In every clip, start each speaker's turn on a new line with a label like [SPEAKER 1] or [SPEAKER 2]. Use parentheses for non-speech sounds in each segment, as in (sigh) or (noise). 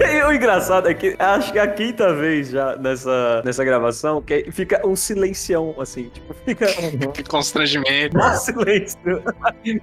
[SPEAKER 1] (laughs) E o engraçado é que acho que é a quinta vez já nessa, nessa gravação que fica um silencião, assim, tipo, fica (laughs)
[SPEAKER 2] Que constrangimento.
[SPEAKER 1] um (laughs) silêncio.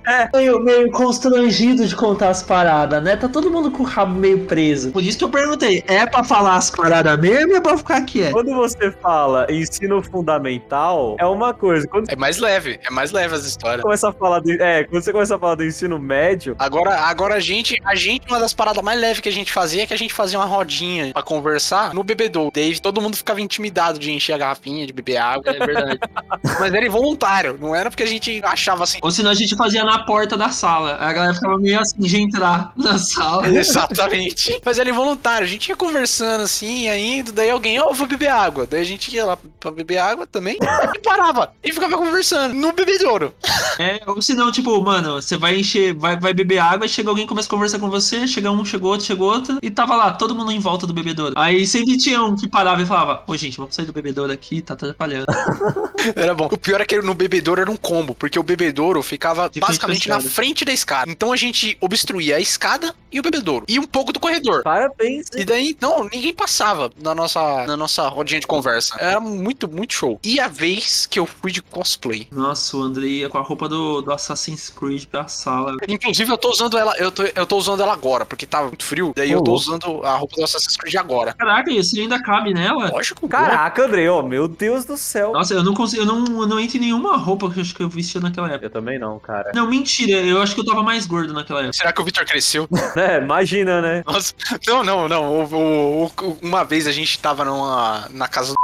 [SPEAKER 1] É,
[SPEAKER 3] Meio, meio constrangido de contar as paradas, né? Tá todo mundo com o rabo meio preso. Por isso que eu perguntei, é pra falar as paradas mesmo ou é pra ficar quieto?
[SPEAKER 1] quando você fala ensino fundamental, é uma coisa. Quando
[SPEAKER 2] É mais leve, é mais leve as histórias.
[SPEAKER 1] começa a falar do, é, quando você começa a falar do ensino médio,
[SPEAKER 2] Agora, agora a gente, a gente, uma das paradas mais leves que a gente fazia é que a gente fazia uma rodinha pra conversar no bebedouro. Daí todo mundo ficava intimidado de encher a garrafinha, de beber água, é verdade. (laughs) Mas era involuntário, não era porque a gente achava assim.
[SPEAKER 3] Ou senão a gente fazia na porta da sala. A galera ficava meio assim de entrar na sala. (laughs)
[SPEAKER 2] Exatamente. Mas era involuntário. A gente ia conversando assim, indo, daí alguém, ó, vou beber água. Daí a gente ia lá pra beber água também e parava. E ficava conversando no bebedouro. (laughs)
[SPEAKER 3] É, ou senão, tipo, mano, você vai encher, vai, vai beber água, e chega alguém começa a conversar com você, chega um, chegou outro, chegou outro, e tava lá, todo mundo em volta do bebedouro. Aí sempre tinha um que parava e falava, ô gente, vamos sair do bebedouro aqui, tá atrapalhando. (laughs)
[SPEAKER 2] Era bom. O pior é que no bebedouro era um combo, porque o bebedouro ficava
[SPEAKER 3] De
[SPEAKER 2] basicamente na frente da escada. Então a gente obstruía a escada e o bebedouro. E um pouco do corredor.
[SPEAKER 1] parabéns.
[SPEAKER 2] E daí, não, ninguém passava na nossa, na nossa rodinha de conversa. Era muito, muito show. E a vez que eu fui de cosplay.
[SPEAKER 3] Nossa, o André ia com a roupa do, do Assassin's Creed pra sala.
[SPEAKER 2] Inclusive, eu tô usando ela, eu tô, eu tô usando ela agora, porque tava muito frio. Daí eu tô
[SPEAKER 1] Ô,
[SPEAKER 2] usando a roupa do Assassin's Creed agora.
[SPEAKER 3] Caraca, isso ainda cabe nela?
[SPEAKER 2] Lógico.
[SPEAKER 1] Caraca, André, ó, meu Deus do céu.
[SPEAKER 3] Nossa, eu não consigo, eu não, eu não entro em nenhuma roupa que eu acho que eu vestia naquela época.
[SPEAKER 1] Eu também não, cara.
[SPEAKER 3] Não, mentira, eu acho que eu tava mais gordo naquela época.
[SPEAKER 2] Será que o Victor cresceu? (laughs)
[SPEAKER 1] É, imagina, né?
[SPEAKER 2] Nossa, não, não, não. O- o- o- uma vez a gente tava numa, na casa do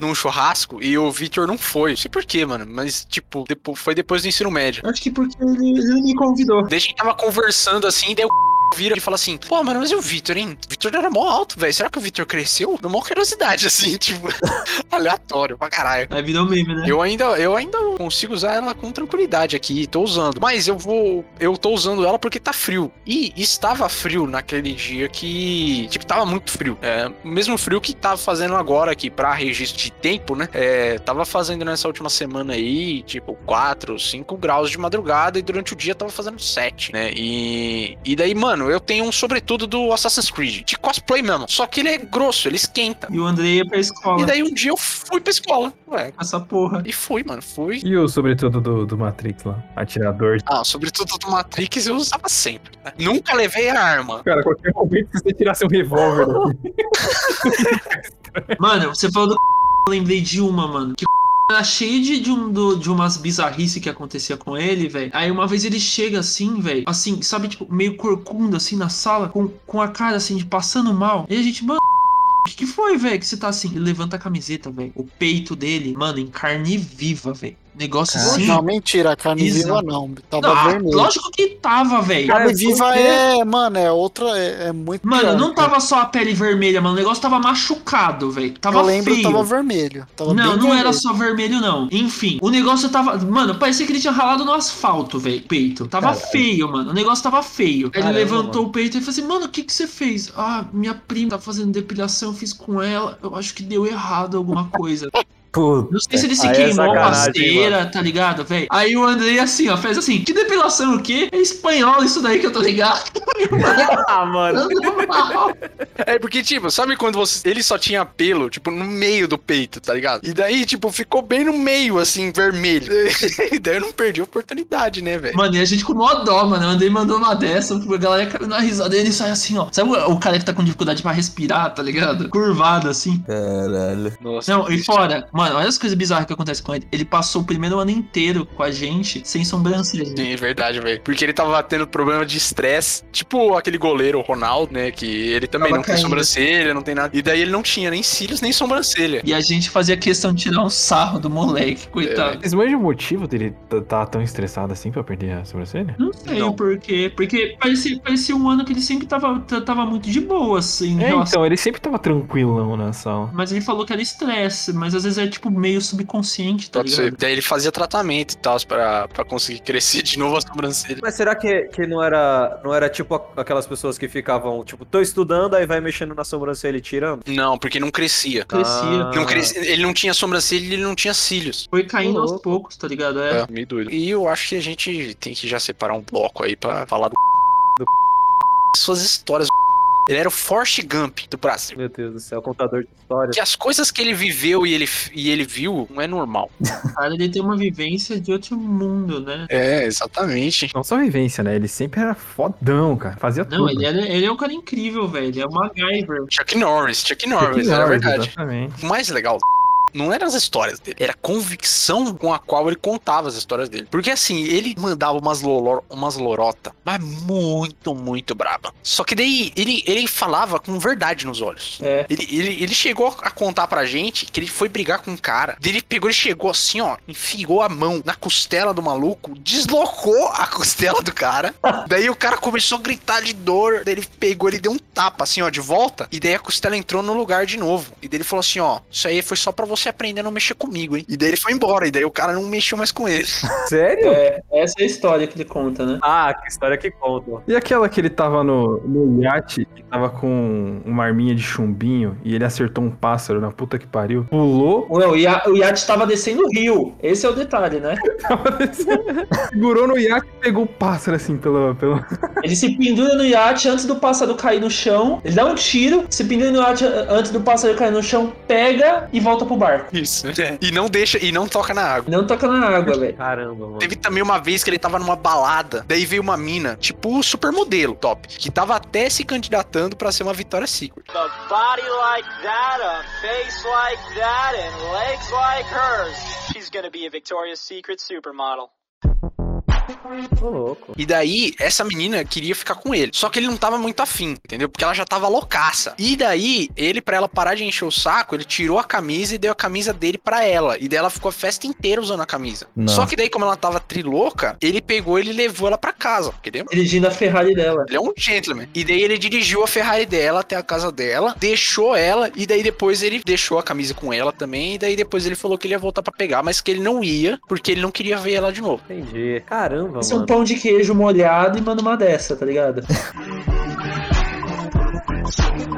[SPEAKER 2] (laughs) num churrasco e o Victor não foi. Não sei porquê, mano. Mas, tipo, depo- foi depois do ensino médio.
[SPEAKER 3] Acho que porque ele, ele me convidou.
[SPEAKER 2] A gente tava conversando assim, daí o vira e fala assim: Pô, mano, mas e o Victor, hein? O Victor era mó alto, velho. Será que o Victor cresceu? Deu mó curiosidade, (laughs) assim, tipo, (laughs) aleatório pra caralho.
[SPEAKER 3] Aí virou meme, né?
[SPEAKER 2] Eu ainda, eu ainda consigo usar ela com tranquilidade aqui, tô usando. Mas eu vou. Eu tô usando ela porque tá frio. E estava frio naquele dia que. Tipo, tava muito frio. É, o mesmo frio que tava fazendo agora aqui pra registro de tempo, né? É, tava fazendo nessa última semana aí, tipo, 4, 5 graus de madrugada e durante o dia tava fazendo 7, né? E. E daí, mano, eu tenho um sobretudo do Assassin's Creed, de cosplay mesmo. Só que ele é grosso, ele esquenta.
[SPEAKER 3] E o André ia pra escola
[SPEAKER 2] E daí um dia eu fui pra escola. Ué,
[SPEAKER 3] essa porra.
[SPEAKER 2] e fui, mano, fui.
[SPEAKER 4] E o sobretudo do, do Matrix lá? Atirador.
[SPEAKER 2] Ah, sobretudo do Matrix eu usava sempre. né? Nunca levei a arma.
[SPEAKER 4] Cara, qualquer momento que você tirasse um revólver daqui. (laughs)
[SPEAKER 3] Mano, você falou do (laughs) eu lembrei de uma, mano. Que cheio de, de, um, do- de umas bizarrices que acontecia com ele, velho. Aí uma vez ele chega assim, velho, assim, sabe, tipo, meio corcunda, assim, na sala, com, com a cara, assim, de passando mal. E a gente, mano. O que, que foi, velho? Que você tá assim? Ele levanta a camiseta, velho. O peito dele, mano, em carne viva, velho. Negócio assim.
[SPEAKER 5] Não, mentira, a carne
[SPEAKER 3] Exato.
[SPEAKER 5] viva não. Tava
[SPEAKER 3] Não, ah,
[SPEAKER 5] vermelho.
[SPEAKER 3] lógico que tava, velho.
[SPEAKER 5] Carne viva é, mano, é outra, é, é muito
[SPEAKER 3] Mano,
[SPEAKER 5] pior,
[SPEAKER 3] não
[SPEAKER 5] cara.
[SPEAKER 3] tava só a pele vermelha, mano. O negócio tava machucado, velho. Tava
[SPEAKER 5] Eu lembro,
[SPEAKER 3] feio.
[SPEAKER 5] tava vermelho. Tava
[SPEAKER 3] Não, não era
[SPEAKER 5] vermelho.
[SPEAKER 3] só vermelho, não. Enfim, o negócio tava. Mano, parecia que ele tinha ralado no asfalto, velho. Peito. Tava
[SPEAKER 4] Caralho.
[SPEAKER 3] feio, mano. O negócio tava feio. Aí
[SPEAKER 1] Caramba,
[SPEAKER 3] ele levantou
[SPEAKER 1] mano.
[SPEAKER 3] o peito e falou assim: Mano, o que que você fez? Ah, minha prima tá fazendo depilação, eu fiz com ela. Eu acho que deu errado alguma coisa. (laughs)
[SPEAKER 1] Puta.
[SPEAKER 3] Não sei se ele se
[SPEAKER 1] Aí é
[SPEAKER 3] queimou com a cera, tá ligado, velho? Aí o Andrei assim, ó, fez assim: Que depilação o quê? É espanhol isso daí que eu tô ligado. (laughs)
[SPEAKER 1] Ah, mano.
[SPEAKER 2] É porque, tipo, sabe quando você. Ele só tinha pelo, tipo, no meio do peito, tá ligado? E daí, tipo, ficou bem no meio, assim, vermelho. (laughs) E daí eu não perdi a oportunidade, né, velho?
[SPEAKER 3] Mano, e a gente com mó dó, mano. O Andrei mandou uma dessa, a galera caiu na risada e ele sai assim, ó. Sabe o, o cara que tá com dificuldade pra respirar, tá ligado? Curvado assim.
[SPEAKER 1] Caralho.
[SPEAKER 2] Nossa.
[SPEAKER 3] Não, e fora, mano, olha as coisas bizarras que acontecem com ele. Ele passou o primeiro ano inteiro com a gente sem sobrancelha.
[SPEAKER 2] Sim, é verdade, velho. Porque ele tava tendo problema de estresse. Tipo aquele goleiro, o Ronaldo, né? Que ele também
[SPEAKER 3] Tava
[SPEAKER 2] não tem
[SPEAKER 3] caindo.
[SPEAKER 2] sobrancelha, não tem nada. E daí ele não tinha nem cílios, nem sobrancelha.
[SPEAKER 3] E a gente fazia questão de tirar um sarro do moleque, coitado.
[SPEAKER 4] Vocês manjam o motivo dele tá tá tão estressado assim pra perder a sobrancelha?
[SPEAKER 3] Não sei
[SPEAKER 2] Não.
[SPEAKER 3] o porquê. Porque parecia, parecia um ano que ele sempre tava, tava muito de boa, assim.
[SPEAKER 4] É, então, ele sempre tava tranquilão na sala.
[SPEAKER 3] Mas ele falou que era estresse, mas às vezes é tipo meio subconsciente, tá
[SPEAKER 2] Pode
[SPEAKER 3] ligado?
[SPEAKER 2] ser. Daí ele fazia tratamento e tal, pra, pra conseguir crescer de novo a sobrancelha.
[SPEAKER 1] Mas será que, que não era não era tipo aquelas pessoas que ficavam, tipo, tô estudando, aí vai mexendo na sobrancelha e tirando?
[SPEAKER 2] Não, porque não crescia.
[SPEAKER 3] Crescia.
[SPEAKER 1] Ah.
[SPEAKER 2] Não crescia. Ele não tinha sobrancelha e ele não tinha cílios.
[SPEAKER 3] Foi caindo aos poucos, tá ligado? É.
[SPEAKER 2] É, meio doido. E eu acho que a gente tem que já separar um bloco aí pra falar do. do suas histórias. Ele era o Forrest Gump do Brasil.
[SPEAKER 1] Meu Deus do céu, contador de histórias.
[SPEAKER 2] Que as coisas que ele viveu e ele, e ele viu não é normal.
[SPEAKER 3] O (laughs) cara ele tem uma vivência de outro mundo, né?
[SPEAKER 2] É, exatamente.
[SPEAKER 4] Não só vivência, né? Ele sempre era fodão, cara. Fazia
[SPEAKER 3] Não,
[SPEAKER 4] tudo.
[SPEAKER 3] ele, era, ele é um cara incrível, velho. Ele é o MacGyver.
[SPEAKER 2] Chuck Norris, Chuck Norris,
[SPEAKER 4] Chuck
[SPEAKER 2] era
[SPEAKER 4] Norris,
[SPEAKER 2] verdade.
[SPEAKER 4] Exatamente.
[SPEAKER 2] O mais legal não eram as histórias dele, era a convicção com a qual ele contava as histórias dele. Porque assim, ele mandava umas, lolo, umas lorota, mas muito, muito braba. Só que daí ele, ele falava com verdade nos olhos.
[SPEAKER 3] É.
[SPEAKER 2] Ele, ele, ele chegou a contar pra gente que ele foi brigar com um cara. Ele pegou, ele chegou assim, ó, enfiou a mão na costela do maluco, deslocou a costela do cara. daí o cara começou a gritar de dor. Daí ele pegou, ele deu um tapa assim, ó, de volta. E daí a costela entrou no lugar de novo. E daí ele falou assim, ó, isso aí foi só pra você aprender a não mexer comigo, hein? E daí ele foi embora. E daí o cara não mexeu mais com ele. (laughs)
[SPEAKER 1] Sério?
[SPEAKER 3] É, essa é a história que ele conta, né?
[SPEAKER 1] Ah, que história que conta.
[SPEAKER 4] E aquela que ele tava no, no iate, que tava com uma arminha de chumbinho e ele acertou um pássaro na puta que pariu, pulou,
[SPEAKER 3] Não, o ia- o iate tava descendo o rio. Esse é o detalhe, né? (laughs)
[SPEAKER 4] tava descendo, segurou no iate e pegou o pássaro assim pelo. pelo... (laughs)
[SPEAKER 3] Ele se pendura no iate antes do pássaro cair no chão. Ele dá um tiro, se pendura no iate antes do pássaro cair no chão, pega e volta pro barco.
[SPEAKER 2] Isso. E não deixa, e não toca na água.
[SPEAKER 3] Não toca na água, velho.
[SPEAKER 1] Caramba, mano.
[SPEAKER 2] Teve também uma vez que ele tava numa balada, daí veio uma mina, tipo supermodelo, top, que tava até se candidatando pra ser uma Victoria's Secret.
[SPEAKER 6] A body like that, a face like that, and legs like hers. She's gonna be a Victoria's Secret supermodel.
[SPEAKER 1] Ô, louco.
[SPEAKER 2] E daí, essa menina queria ficar com ele. Só que ele não tava muito afim, entendeu? Porque ela já tava loucaça. E daí, ele, pra ela parar de encher o saco, ele tirou a camisa e deu a camisa dele pra ela. E daí ela ficou a festa inteira usando a camisa.
[SPEAKER 4] Não.
[SPEAKER 2] Só que daí, como ela tava trilouca, ele pegou ele e levou ela pra casa, entendeu?
[SPEAKER 3] Dirigindo a Ferrari dela.
[SPEAKER 2] Ele é um gentleman. E daí ele dirigiu a Ferrari dela até a casa dela, deixou ela, e daí depois ele deixou a camisa com ela também, e daí depois ele falou que ele ia voltar pra pegar, mas que ele não ia, porque ele não queria ver ela de novo.
[SPEAKER 1] Entendi. Caramba,
[SPEAKER 3] Isso é um
[SPEAKER 1] mano.
[SPEAKER 3] pão de queijo molhado e manda uma dessa, tá ligado? (laughs)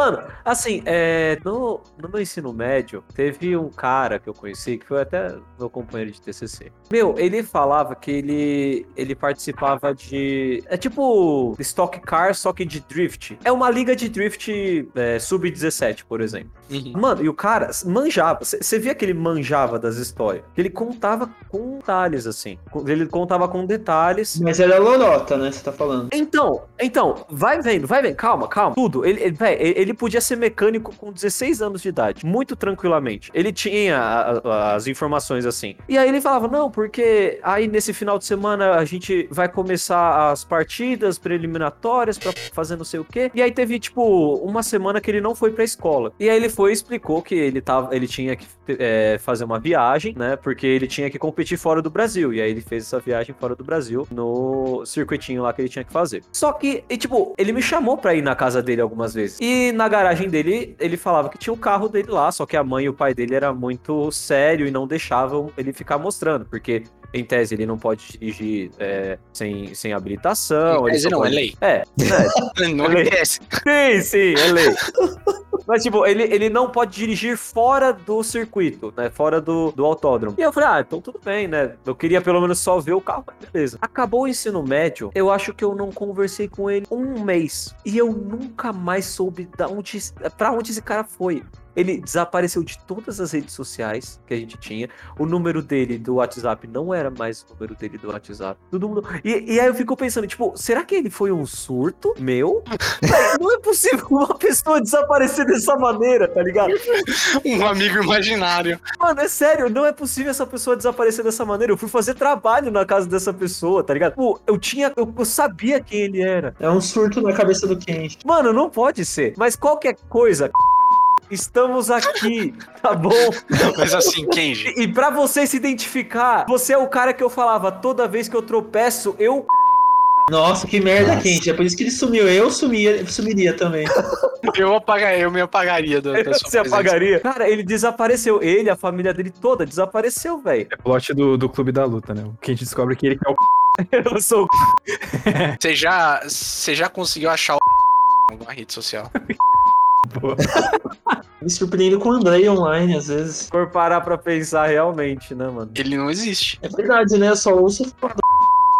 [SPEAKER 1] Mano, assim, é, no, no meu ensino médio, teve um cara que eu conheci, que foi até meu companheiro de TCC. Meu, ele falava que ele, ele participava de... É tipo Stock Car, só que de Drift. É uma liga de Drift é, Sub-17, por exemplo. Mano, e o cara manjava. Você via que ele manjava das histórias. Que ele contava com detalhes, assim. Ele contava com detalhes.
[SPEAKER 3] Mas era lorota, né? Você tá falando.
[SPEAKER 1] Então, então, vai vendo, vai vendo, calma, calma. Tudo. Ele, ele, véi, ele- podia ser mecânico com 16 anos de idade, muito tranquilamente. Ele tinha a- a- as informações assim. E aí ele falava: não, porque aí nesse final de semana a gente vai começar as partidas preliminatórias pra fazer não sei o quê. E aí teve, tipo, uma semana que ele não foi pra escola. E aí ele foi e explicou que ele, tava, ele tinha que é, fazer uma viagem, né? Porque ele tinha que competir fora do Brasil. E aí ele fez essa viagem fora do Brasil no circuitinho lá que ele tinha que fazer. Só que, e, tipo, ele me chamou pra ir na casa dele algumas vezes. E na garagem dele, ele falava que tinha o carro dele lá, só que a mãe e o pai dele era muito sério e não deixavam ele ficar mostrando, porque em tese ele não pode dirigir é, sem, sem habilitação.
[SPEAKER 2] Mas
[SPEAKER 1] só
[SPEAKER 2] não, é
[SPEAKER 1] pode-
[SPEAKER 2] lei.
[SPEAKER 1] É, (laughs) é,
[SPEAKER 2] Não
[SPEAKER 1] Lei.
[SPEAKER 2] acontece.
[SPEAKER 1] Sim, sim, é lei. Mas, tipo, ele, ele não pode dirigir fora do circuito, né? Fora do, do autódromo. E eu falei, ah, então tudo bem, né? Eu queria pelo menos só ver o carro, mas beleza. Acabou o ensino médio, eu acho que eu não conversei com ele um mês. E eu nunca mais soube da onde, pra onde esse cara foi. Ele desapareceu de todas as redes sociais que a gente tinha. O número dele do WhatsApp não era mais o número dele do WhatsApp. Todo mundo. E, e aí eu fico pensando, tipo, será que ele foi um surto meu? (laughs) Não é possível uma pessoa desaparecer dessa maneira, tá ligado?
[SPEAKER 2] Um amigo imaginário.
[SPEAKER 1] Mano, é sério, não é possível essa pessoa desaparecer dessa maneira. Eu fui fazer trabalho na casa dessa pessoa, tá ligado? Pô, eu tinha. Eu, eu sabia quem ele era.
[SPEAKER 3] É um surto na cabeça do Kenji.
[SPEAKER 1] Mano, não pode ser. Mas qualquer coisa. Estamos aqui, tá bom?
[SPEAKER 2] Mas assim, Kenji,
[SPEAKER 1] E pra você se identificar, você é o cara que eu falava, toda vez que eu tropeço, eu.
[SPEAKER 3] Nossa, que merda, Kenji. É por isso que ele sumiu. Eu sumia, sumiria também.
[SPEAKER 2] eu, apaga, eu me apagaria da (laughs) sua
[SPEAKER 1] Você apagaria? Cara, ele desapareceu. Ele, a família dele toda, desapareceu, velho.
[SPEAKER 4] É plot do, do Clube da Luta, né? A gente descobre que ele é o
[SPEAKER 1] Eu sou o
[SPEAKER 2] Você já, você já conseguiu achar o alguma rede social? (laughs) (laughs)
[SPEAKER 3] Me surpreendo com o Andrei online, às vezes.
[SPEAKER 1] Se for parar pra pensar realmente, né, mano?
[SPEAKER 2] Ele não existe.
[SPEAKER 3] É verdade, né? Eu só ouço falar do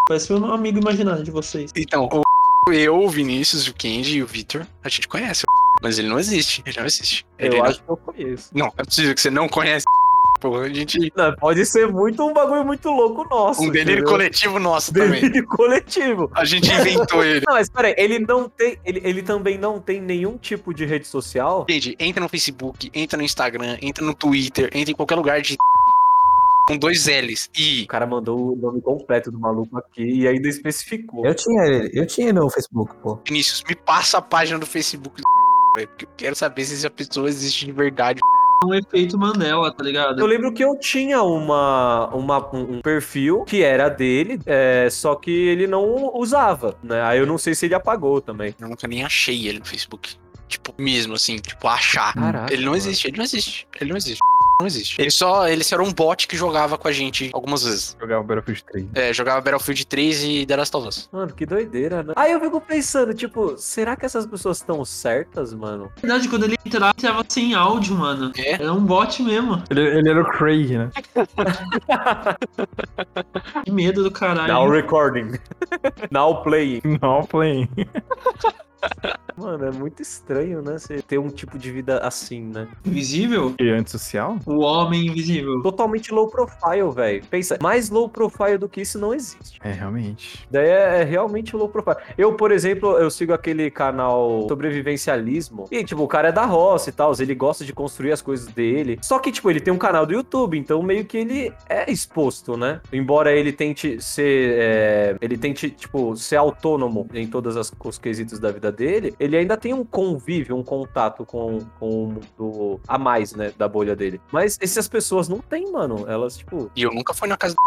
[SPEAKER 3] Parece um amigo imaginário de vocês.
[SPEAKER 2] Então, o eu, o Vinícius, o Kenji e o Victor, a gente conhece. Mas ele não existe. Ele não existe. Ele
[SPEAKER 1] Eu
[SPEAKER 2] não...
[SPEAKER 1] acho que eu conheço.
[SPEAKER 2] não, é possível que você não conhece. Pô, a gente.
[SPEAKER 1] Não, pode ser muito um bagulho muito louco nosso.
[SPEAKER 2] Um delírio
[SPEAKER 1] entendeu?
[SPEAKER 2] coletivo nosso também.
[SPEAKER 1] Delírio (laughs) coletivo.
[SPEAKER 2] A gente inventou ele.
[SPEAKER 1] Não, mas peraí, ele não tem. Ele, ele também não tem nenhum tipo de rede social.
[SPEAKER 2] Gente, entra no Facebook, entra no Instagram, entra no Twitter, entra em qualquer lugar de. (laughs) Com dois L's. E.
[SPEAKER 1] O cara mandou o nome completo do maluco aqui e ainda especificou.
[SPEAKER 7] Eu tinha ele, eu tinha no Facebook, pô.
[SPEAKER 2] Vinícius, me passa a página do Facebook do (laughs) velho, porque eu quero saber se essa pessoa existe de verdade.
[SPEAKER 3] Um efeito Mandela, tá ligado?
[SPEAKER 1] Eu lembro que eu tinha uma, uma, um perfil que era dele, é, só que ele não usava, né? Aí eu não sei se ele apagou também.
[SPEAKER 2] Eu nunca nem achei ele no Facebook. Tipo, mesmo assim, tipo, achar.
[SPEAKER 1] Caraca,
[SPEAKER 2] ele não existe, ele não existe. Ele não existe. Não existe. Ele só, ele só era um bot que jogava com a gente algumas vezes.
[SPEAKER 4] Jogar o Battlefield 3.
[SPEAKER 2] É, jogava Battlefield 3 e The Last of Us.
[SPEAKER 1] Mano, que doideira, né? Aí eu fico pensando, tipo, será que essas pessoas estão certas, mano?
[SPEAKER 3] Na verdade, quando ele entrava, tava sem áudio, mano.
[SPEAKER 2] É?
[SPEAKER 3] Era um bot mesmo.
[SPEAKER 4] Ele, ele era o Craig, né? (laughs)
[SPEAKER 3] Que medo do caralho.
[SPEAKER 1] Now recording. (laughs) Now playing.
[SPEAKER 4] Não, playing. (laughs)
[SPEAKER 1] Mano, é muito estranho, né? Você ter um tipo de vida assim, né?
[SPEAKER 3] Invisível?
[SPEAKER 4] E antissocial?
[SPEAKER 3] O homem invisível.
[SPEAKER 1] Totalmente low profile, velho. Pensa, mais low profile do que isso não existe.
[SPEAKER 4] É, realmente.
[SPEAKER 1] Daí é, é realmente low profile. Eu, por exemplo, eu sigo aquele canal Sobrevivencialismo. E, tipo, o cara é da roça e tal. Ele gosta de construir as coisas dele. Só que, tipo, ele tem um canal do YouTube. Então, meio que ele é exposto, né? Embora ele tente ser. é, ele tente, tipo, ser autônomo em todos as- os quesitos da vida dele. Ele ainda tem um convívio, um contato com, com o mundo a mais, né? Da bolha dele. Mas essas pessoas não têm, mano. Elas, tipo.
[SPEAKER 2] E eu nunca fui na casa do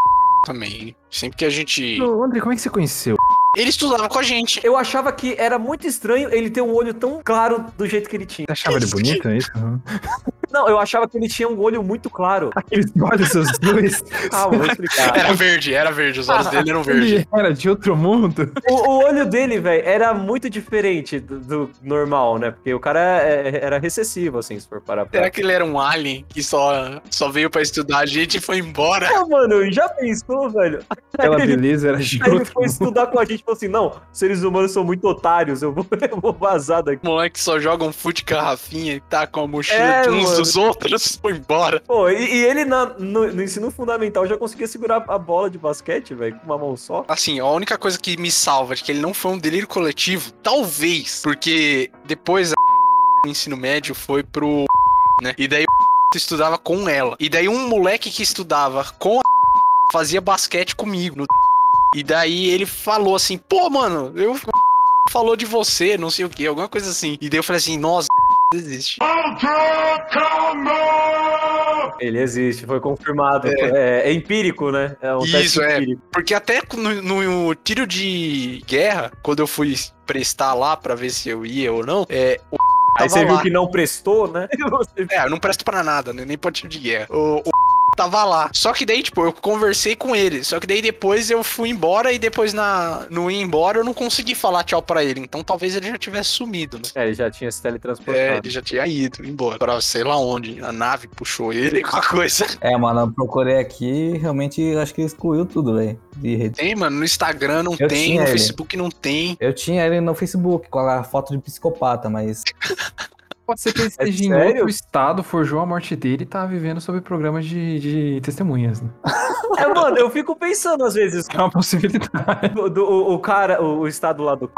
[SPEAKER 2] também. Sempre que a gente.
[SPEAKER 4] Ô, André, como é que você conheceu?
[SPEAKER 2] Ele estudava com a gente.
[SPEAKER 1] Eu achava que era muito estranho ele ter um olho tão claro do jeito que ele tinha.
[SPEAKER 4] Você achava ele bonito, é isso? (laughs)
[SPEAKER 1] Não, eu achava que ele tinha um olho muito claro. (laughs)
[SPEAKER 4] Aqueles olhos seus dois.
[SPEAKER 1] Calma, vou explicar.
[SPEAKER 2] Era verde, era verde. Os olhos dele eram verdes.
[SPEAKER 4] Era de outro mundo.
[SPEAKER 1] O, o olho dele, velho, era muito diferente do, do normal, né? Porque o cara é- era recessivo, assim, se for parar pra...
[SPEAKER 2] Será que ele era um alien que só, só veio pra estudar a gente e foi embora?
[SPEAKER 1] Ah, mano, já pensou, velho?
[SPEAKER 4] Aquela
[SPEAKER 1] ele,
[SPEAKER 4] beleza era de
[SPEAKER 1] aí ele foi
[SPEAKER 4] mundo.
[SPEAKER 1] estudar com a gente e falou assim, não, seres humanos são muito otários, eu vou, (laughs) eu vou vazar daqui.
[SPEAKER 2] Moleque só joga um fute garrafinha e tá com a mochila
[SPEAKER 1] É,
[SPEAKER 2] dos outros, (laughs) foi embora.
[SPEAKER 1] Pô, e, e ele na- no, no ensino fundamental já conseguia segurar a bola de basquete, velho, com uma mão só.
[SPEAKER 2] Assim, a única coisa que me salva de que ele não foi um delírio coletivo, talvez, porque depois a (laughs) no ensino médio foi pro (laughs) né? E daí estudava com ela. E daí um moleque que estudava com a fazia basquete comigo no E daí ele falou assim: "Pô, mano, eu falou de você, não sei o que, alguma coisa assim". E daí eu falei assim: "Nossa, existe".
[SPEAKER 1] Ele existe, foi confirmado. É, é empírico, né? É um teste
[SPEAKER 2] Isso, é.
[SPEAKER 1] empírico.
[SPEAKER 2] Porque até no, no tiro de guerra, quando eu fui prestar lá pra ver se eu ia ou não, é, o
[SPEAKER 1] Aí você viu
[SPEAKER 2] lá.
[SPEAKER 1] que não prestou, né? (laughs)
[SPEAKER 2] É, eu não presto pra nada, né? Nem pra tiro de guerra. O, o tava lá. Só que daí, tipo, eu conversei com ele. Só que daí depois eu fui embora e depois na, no ir embora eu não consegui falar tchau pra ele. Então talvez ele já tivesse sumido, né?
[SPEAKER 1] É, ele já tinha se teletransportado.
[SPEAKER 2] É, ele já tinha ido embora. Pra sei lá onde. A nave puxou ele, (laughs) alguma coisa.
[SPEAKER 7] É, mano, eu procurei aqui, realmente acho que excluiu tudo, velho. De rede.
[SPEAKER 2] Tem, mano. No Instagram não
[SPEAKER 7] Eu
[SPEAKER 2] tem, no
[SPEAKER 7] ele.
[SPEAKER 2] Facebook não tem.
[SPEAKER 7] Eu tinha ele no Facebook com a foto de psicopata, mas (laughs)
[SPEAKER 4] Pode ser que ele esteja em
[SPEAKER 1] sério?
[SPEAKER 4] outro estado, forjou a morte dele e tá vivendo sob programas de, de testemunhas, né? (laughs)
[SPEAKER 1] É, mano, eu fico pensando às vezes,
[SPEAKER 4] É uma possibilidade. (laughs)
[SPEAKER 1] do, do- o, o cara, o, o estado lá do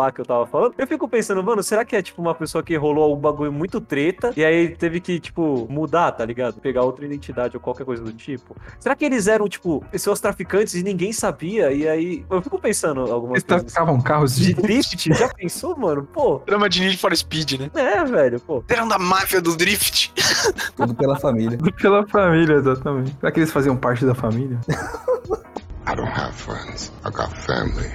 [SPEAKER 1] lá que eu tava falando, eu fico pensando, mano, será que é tipo uma pessoa que rolou um bagulho muito treta e aí teve que, tipo, mudar, tá ligado? Pegar outra identidade ou qualquer coisa do tipo? Será que eles eram, tipo, pessoas traficantes e ninguém sabia? E aí, eu fico pensando algumas
[SPEAKER 4] Eles
[SPEAKER 1] coisas.
[SPEAKER 4] traficavam carros
[SPEAKER 1] De drift? Já pensou, mano? Pô,
[SPEAKER 2] Drama de Need for Speed, né?
[SPEAKER 1] é, velho, pô.
[SPEAKER 2] Eram da máfia do Drift. (laughs)
[SPEAKER 7] tudo pela família.
[SPEAKER 4] Pela família, exatamente. Será que eles faziam parte da família?
[SPEAKER 8] I don't have friends. I got family.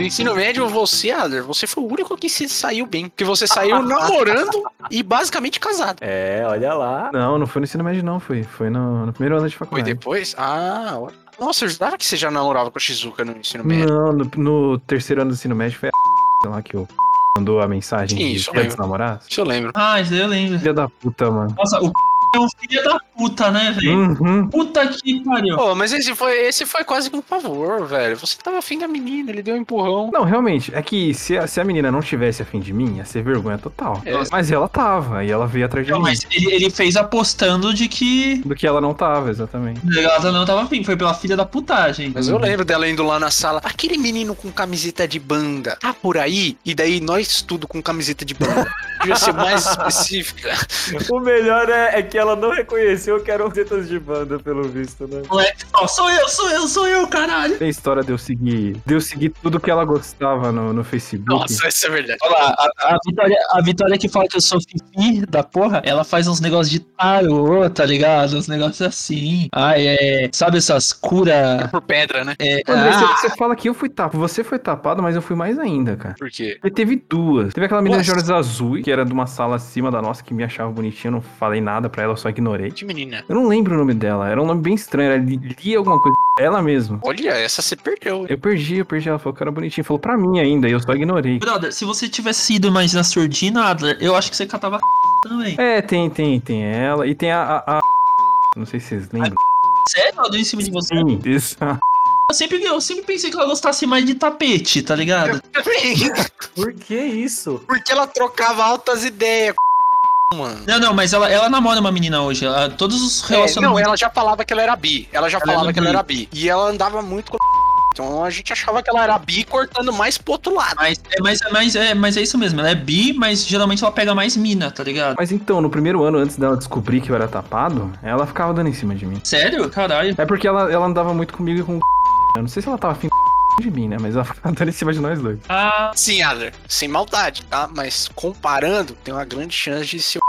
[SPEAKER 2] No ensino médio, você, Adler, você foi o único que se saiu bem. Porque você saiu (laughs) namorando e basicamente casado.
[SPEAKER 1] É, olha lá.
[SPEAKER 4] Não, não foi no ensino médio, não. Foi, foi no, no primeiro ano de
[SPEAKER 2] Foi
[SPEAKER 4] faculdade.
[SPEAKER 2] depois? Ah, olha. Nossa, eu jurava que você já namorava com a Shizuka no ensino médio.
[SPEAKER 4] Não, no, no terceiro ano do ensino médio foi a (laughs) lá que eu (laughs) mandou a mensagem
[SPEAKER 2] Sim,
[SPEAKER 4] de
[SPEAKER 2] lembro.
[SPEAKER 4] namorados.
[SPEAKER 2] Isso eu lembro.
[SPEAKER 3] Ah, isso aí eu lembro.
[SPEAKER 4] Filha da puta, mano.
[SPEAKER 3] Nossa, o é um filho da puta, né, velho?
[SPEAKER 4] Uhum.
[SPEAKER 3] Puta que pariu.
[SPEAKER 2] Pô, mas esse foi, esse foi quase que um favor, velho. Você tava afim da menina, ele deu um empurrão.
[SPEAKER 4] Não, realmente, é que se a, se a menina não tivesse afim de mim, ia ser vergonha total.
[SPEAKER 2] É.
[SPEAKER 4] Mas ela tava, e ela veio atrás de
[SPEAKER 3] Não,
[SPEAKER 4] mim.
[SPEAKER 3] mas ele, ele fez apostando de que
[SPEAKER 4] Do que ela não tava, exatamente.
[SPEAKER 3] ela não tava afim, foi pela filha da putagem.
[SPEAKER 2] Mas eu lembro dela indo lá na sala. Aquele menino com camiseta de banda, tá por aí? E daí nós tudo com camiseta de banda. Devia ser mais específica. (laughs)
[SPEAKER 1] O melhor é, é que ela não reconheceu que eram tetas de banda, pelo visto, né?
[SPEAKER 3] Moleque, ó, sou eu, sou eu, sou eu, caralho.
[SPEAKER 4] Tem a história de eu seguir, de eu seguir tudo que ela gostava no, no Facebook.
[SPEAKER 2] Nossa, isso é verdade.
[SPEAKER 3] Olha lá, a, a Vitória, a Vitória que fala que eu sou fifi da porra, ela faz uns negócios de tarô, tá ligado? Uns negócios assim. Ai, é. Sabe essas curas.
[SPEAKER 2] Por pedra, né?
[SPEAKER 3] É,
[SPEAKER 4] André, você,
[SPEAKER 3] ah,
[SPEAKER 4] você fala que eu fui tapado. Você foi tapado, mas eu fui mais ainda, cara.
[SPEAKER 2] Por quê?
[SPEAKER 4] Porque teve duas. Teve aquela menina de olhos azuis, que era de uma sala acima da nossa, que me achava bonitinha. Eu não falei nada pra ela, eu só ignorei.
[SPEAKER 2] De menina.
[SPEAKER 4] Eu não lembro o nome dela. Era um nome bem estranho. Era Li- Lia alguma coisa. Ela mesma.
[SPEAKER 2] Olha, essa você perdeu.
[SPEAKER 4] Eu perdi, eu perdi. Ela falou que era bonitinha. Falou pra mim ainda, e eu só ignorei.
[SPEAKER 3] brother, se você tivesse ido mais na surdina, Adler, eu acho que você catava (laughs) também.
[SPEAKER 4] É, tem, tem, tem ela. E tem a. a- a- (laughs) Não sei se vocês lembram.
[SPEAKER 3] Sério? Eu dei em cima de você?
[SPEAKER 4] Sim, isso. (laughs)
[SPEAKER 3] Eu sempre, eu sempre pensei que ela gostasse mais de tapete, tá ligado?
[SPEAKER 1] Por que isso?
[SPEAKER 2] Porque ela trocava altas ideias, mano.
[SPEAKER 3] Não, não, mas ela, ela namora uma menina hoje. Ela, todos os
[SPEAKER 2] É, não,
[SPEAKER 3] relacionamentos.
[SPEAKER 2] ela já falava que ela era bi. Ela já
[SPEAKER 3] Ela
[SPEAKER 2] falava que ela era bi. E ela andava muito com (laughs) Então a gente achava que ela era bi cortando mais pro outro lado.
[SPEAKER 3] Mas, é, mas, é, mas, é, mas é isso mesmo, ela é bi, mas geralmente ela pega mais mina, tá ligado?
[SPEAKER 4] Mas então, no primeiro ano, antes dela descobrir que eu era tapado, ela ficava dando em cima de mim.
[SPEAKER 3] Sério? Caralho.
[SPEAKER 4] É porque ela, ela andava muito comigo e com. (laughs) Eu não sei se ela tava afim de mim, né? Mas ela ficava dando em cima de nós dois.
[SPEAKER 3] Ah,
[SPEAKER 2] Sim, Adler, sem maldade, tá? Mas comparando, tem uma grande chance de ser.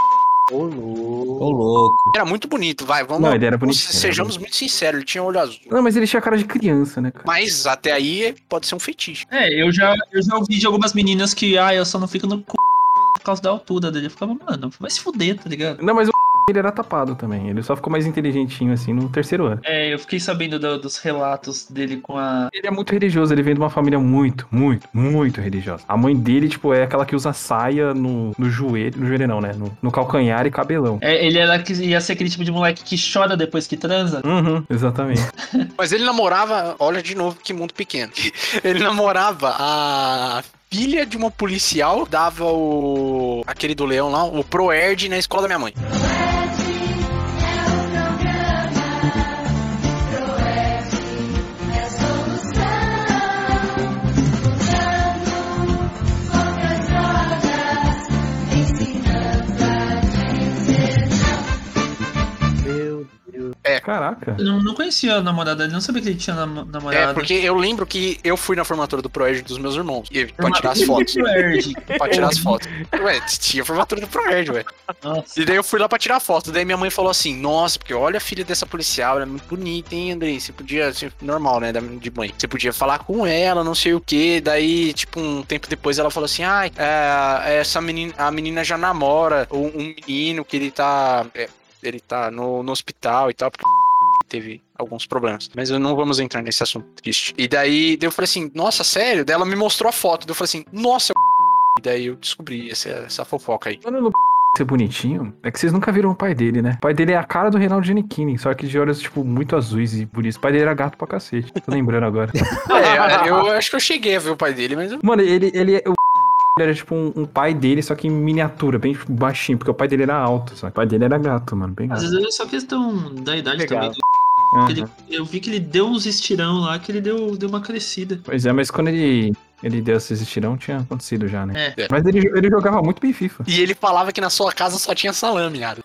[SPEAKER 1] Ô, louco.
[SPEAKER 7] Ô, louco.
[SPEAKER 2] Era muito bonito, vai, vamos
[SPEAKER 4] Não, ele era bonitinho,
[SPEAKER 2] se- Sejamos muito sinceros, ele tinha olho azul.
[SPEAKER 4] Não, mas ele tinha cara de criança, né, cara?
[SPEAKER 2] Mas até aí pode ser um fetiche.
[SPEAKER 3] é, eu já, eu já ouvi de algumas meninas que, ah, eu só não fico no c... por causa da altura dele. Eu ficava, mano, vai se fuder, tá ligado?
[SPEAKER 4] Não, mas o ele era tapado também. Ele só ficou mais inteligentinho, assim, no terceiro ano.
[SPEAKER 3] É, eu fiquei sabendo do- dos relatos dele com a.
[SPEAKER 4] Ele é muito religioso, ele vem de uma família muito, muito, muito religiosa. A mãe dele, tipo, é aquela que usa saia no, no joelho, no joelho não, né? No, no calcanhar e cabelão.
[SPEAKER 3] É, ele era que ia ser aquele tipo de moleque que chora depois que transa.
[SPEAKER 4] Uhum, exatamente. (laughs)
[SPEAKER 2] Mas ele namorava, olha de novo que mundo pequeno. (laughs) Ele namorava a filha de uma policial, dava o. aquele do leão lá, o Proerd na escola da minha mãe.
[SPEAKER 1] Deus.
[SPEAKER 4] Caraca.
[SPEAKER 3] Eu não, não conhecia a namorada dele, não sabia que ele tinha nam- namorada.
[SPEAKER 2] É, porque eu lembro que eu fui na formatura do Proerd dos meus irmãos. E, pra tirar as fotos. Pra tirar as fotos. Ué, tinha formatura do Proerd, ué.
[SPEAKER 3] Nossa.
[SPEAKER 2] E daí eu fui lá pra tirar foto. Daí minha mãe falou assim: Nossa, porque olha a filha dessa policial, ela é muito bonita, hein, Andrei? Você podia, assim, normal, né, de mãe. Você podia falar com ela, não sei o que. Daí, tipo, um tempo depois ela falou assim: Ai, é, essa menina, a menina já namora um, um menino que ele tá. é, ele tá no, no hospital e tal, porque teve alguns problemas. Mas eu não vamos entrar nesse assunto triste. E daí, daí eu falei assim: Nossa, sério? Daí ela me mostrou a foto. Daí eu falei assim: Nossa, e (laughs) daí eu descobri essa, essa fofoca aí.
[SPEAKER 4] Quando no (laughs) ser bonitinho, é que vocês nunca viram o pai dele, né? O pai dele é a cara do Reinaldo Giannichini, só que de olhos, tipo, muito azuis e bonitos. O pai dele era gato pra cacete. Tô lembrando agora. (laughs)
[SPEAKER 2] É, eu acho que eu cheguei a ver o pai dele, mas
[SPEAKER 4] Mano, ele, ele é. Era tipo um, um pai dele, só que em miniatura, bem baixinho, porque o pai dele era alto, só. O pai dele era gato, mano, bem
[SPEAKER 3] Às
[SPEAKER 4] gato.
[SPEAKER 3] vezes é só questão da idade
[SPEAKER 1] Legal.
[SPEAKER 3] também.
[SPEAKER 4] Aham.
[SPEAKER 3] Ele- eu vi que ele deu uns estirão lá, que ele deu, deu uma crescida.
[SPEAKER 4] Pois é, mas quando ele, ele deu esses estirão, tinha acontecido já, né?
[SPEAKER 3] É.
[SPEAKER 4] Mas ele, ele jogava muito bem FIFA.
[SPEAKER 2] E ele falava que na sua casa só tinha salame, cara.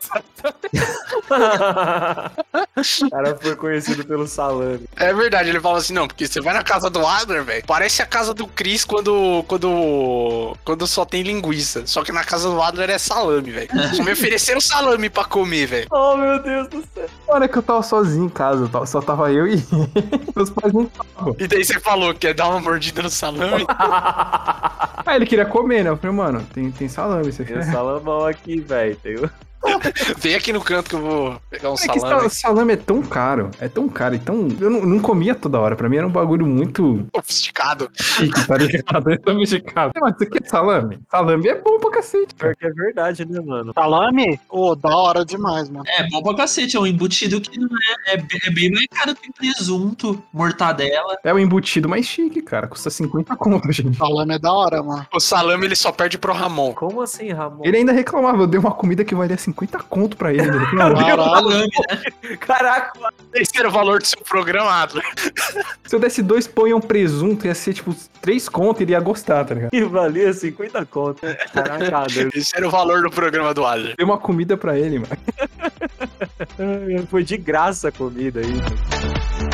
[SPEAKER 1] o cara foi conhecido pelo salame.
[SPEAKER 2] É verdade, ele falava assim, não, porque você vai na casa do Adler, velho, parece a casa do Chris quando, quando, quando só tem linguiça. Só que na casa do Adler é salame, velho. Só me ofereceram salame pra comer, velho.
[SPEAKER 1] Oh, meu Deus do céu.
[SPEAKER 4] Olha que eu tava sozinho em casa, tava- só tava eu e (laughs) meus pais não estavam.
[SPEAKER 2] E daí você falou que ia dar uma mordida no salame.
[SPEAKER 4] Aí (laughs) ele queria comer, né? Eu falei, mano, tem, tem salame, você
[SPEAKER 1] Tem
[SPEAKER 4] quer?
[SPEAKER 1] salamão aqui, velho. Tem (laughs)
[SPEAKER 2] Vem aqui no canto que eu vou pegar um
[SPEAKER 4] É que
[SPEAKER 2] salame.
[SPEAKER 4] sal- salame é tão caro, é tão caro e tão. Eu não, não comia toda hora. Pra mim era um bagulho muito
[SPEAKER 2] Sofisticado.
[SPEAKER 4] chique, tá ligado? (laughs) É sofisticado. Mas isso aqui é salame? Salame é bom pra cacete.
[SPEAKER 1] Pior que é verdade, né, mano?
[SPEAKER 5] Salame? Ô, da hora demais, mano.
[SPEAKER 3] É bom pra cacete, é um embutido que não é, é, é bem mais caro que presunto, mortadela.
[SPEAKER 4] É o embutido mais chique, cara. Custa 50 conto, gente.
[SPEAKER 5] Salame é da hora, mano.
[SPEAKER 2] O salame ele só perde pro Ramon.
[SPEAKER 1] Como assim, Ramon?
[SPEAKER 4] Ele ainda reclamava, eu dei uma comida que valia 50 conto pra ele. Reclamava.
[SPEAKER 5] Caralho.
[SPEAKER 3] Salame,
[SPEAKER 1] Caraca,
[SPEAKER 2] Esse era o valor do seu programa, Adler.
[SPEAKER 4] Se eu desse dois pão e um presunto, ia ser tipo três conto, ele ia gostar, tá ligado?
[SPEAKER 1] que valia 50 conto. Caraca, (laughs) Deus.
[SPEAKER 2] Esse era o valor do programa do Adler.
[SPEAKER 4] Dei uma comida pra ele, mano.
[SPEAKER 1] Foi de graça a comida aí.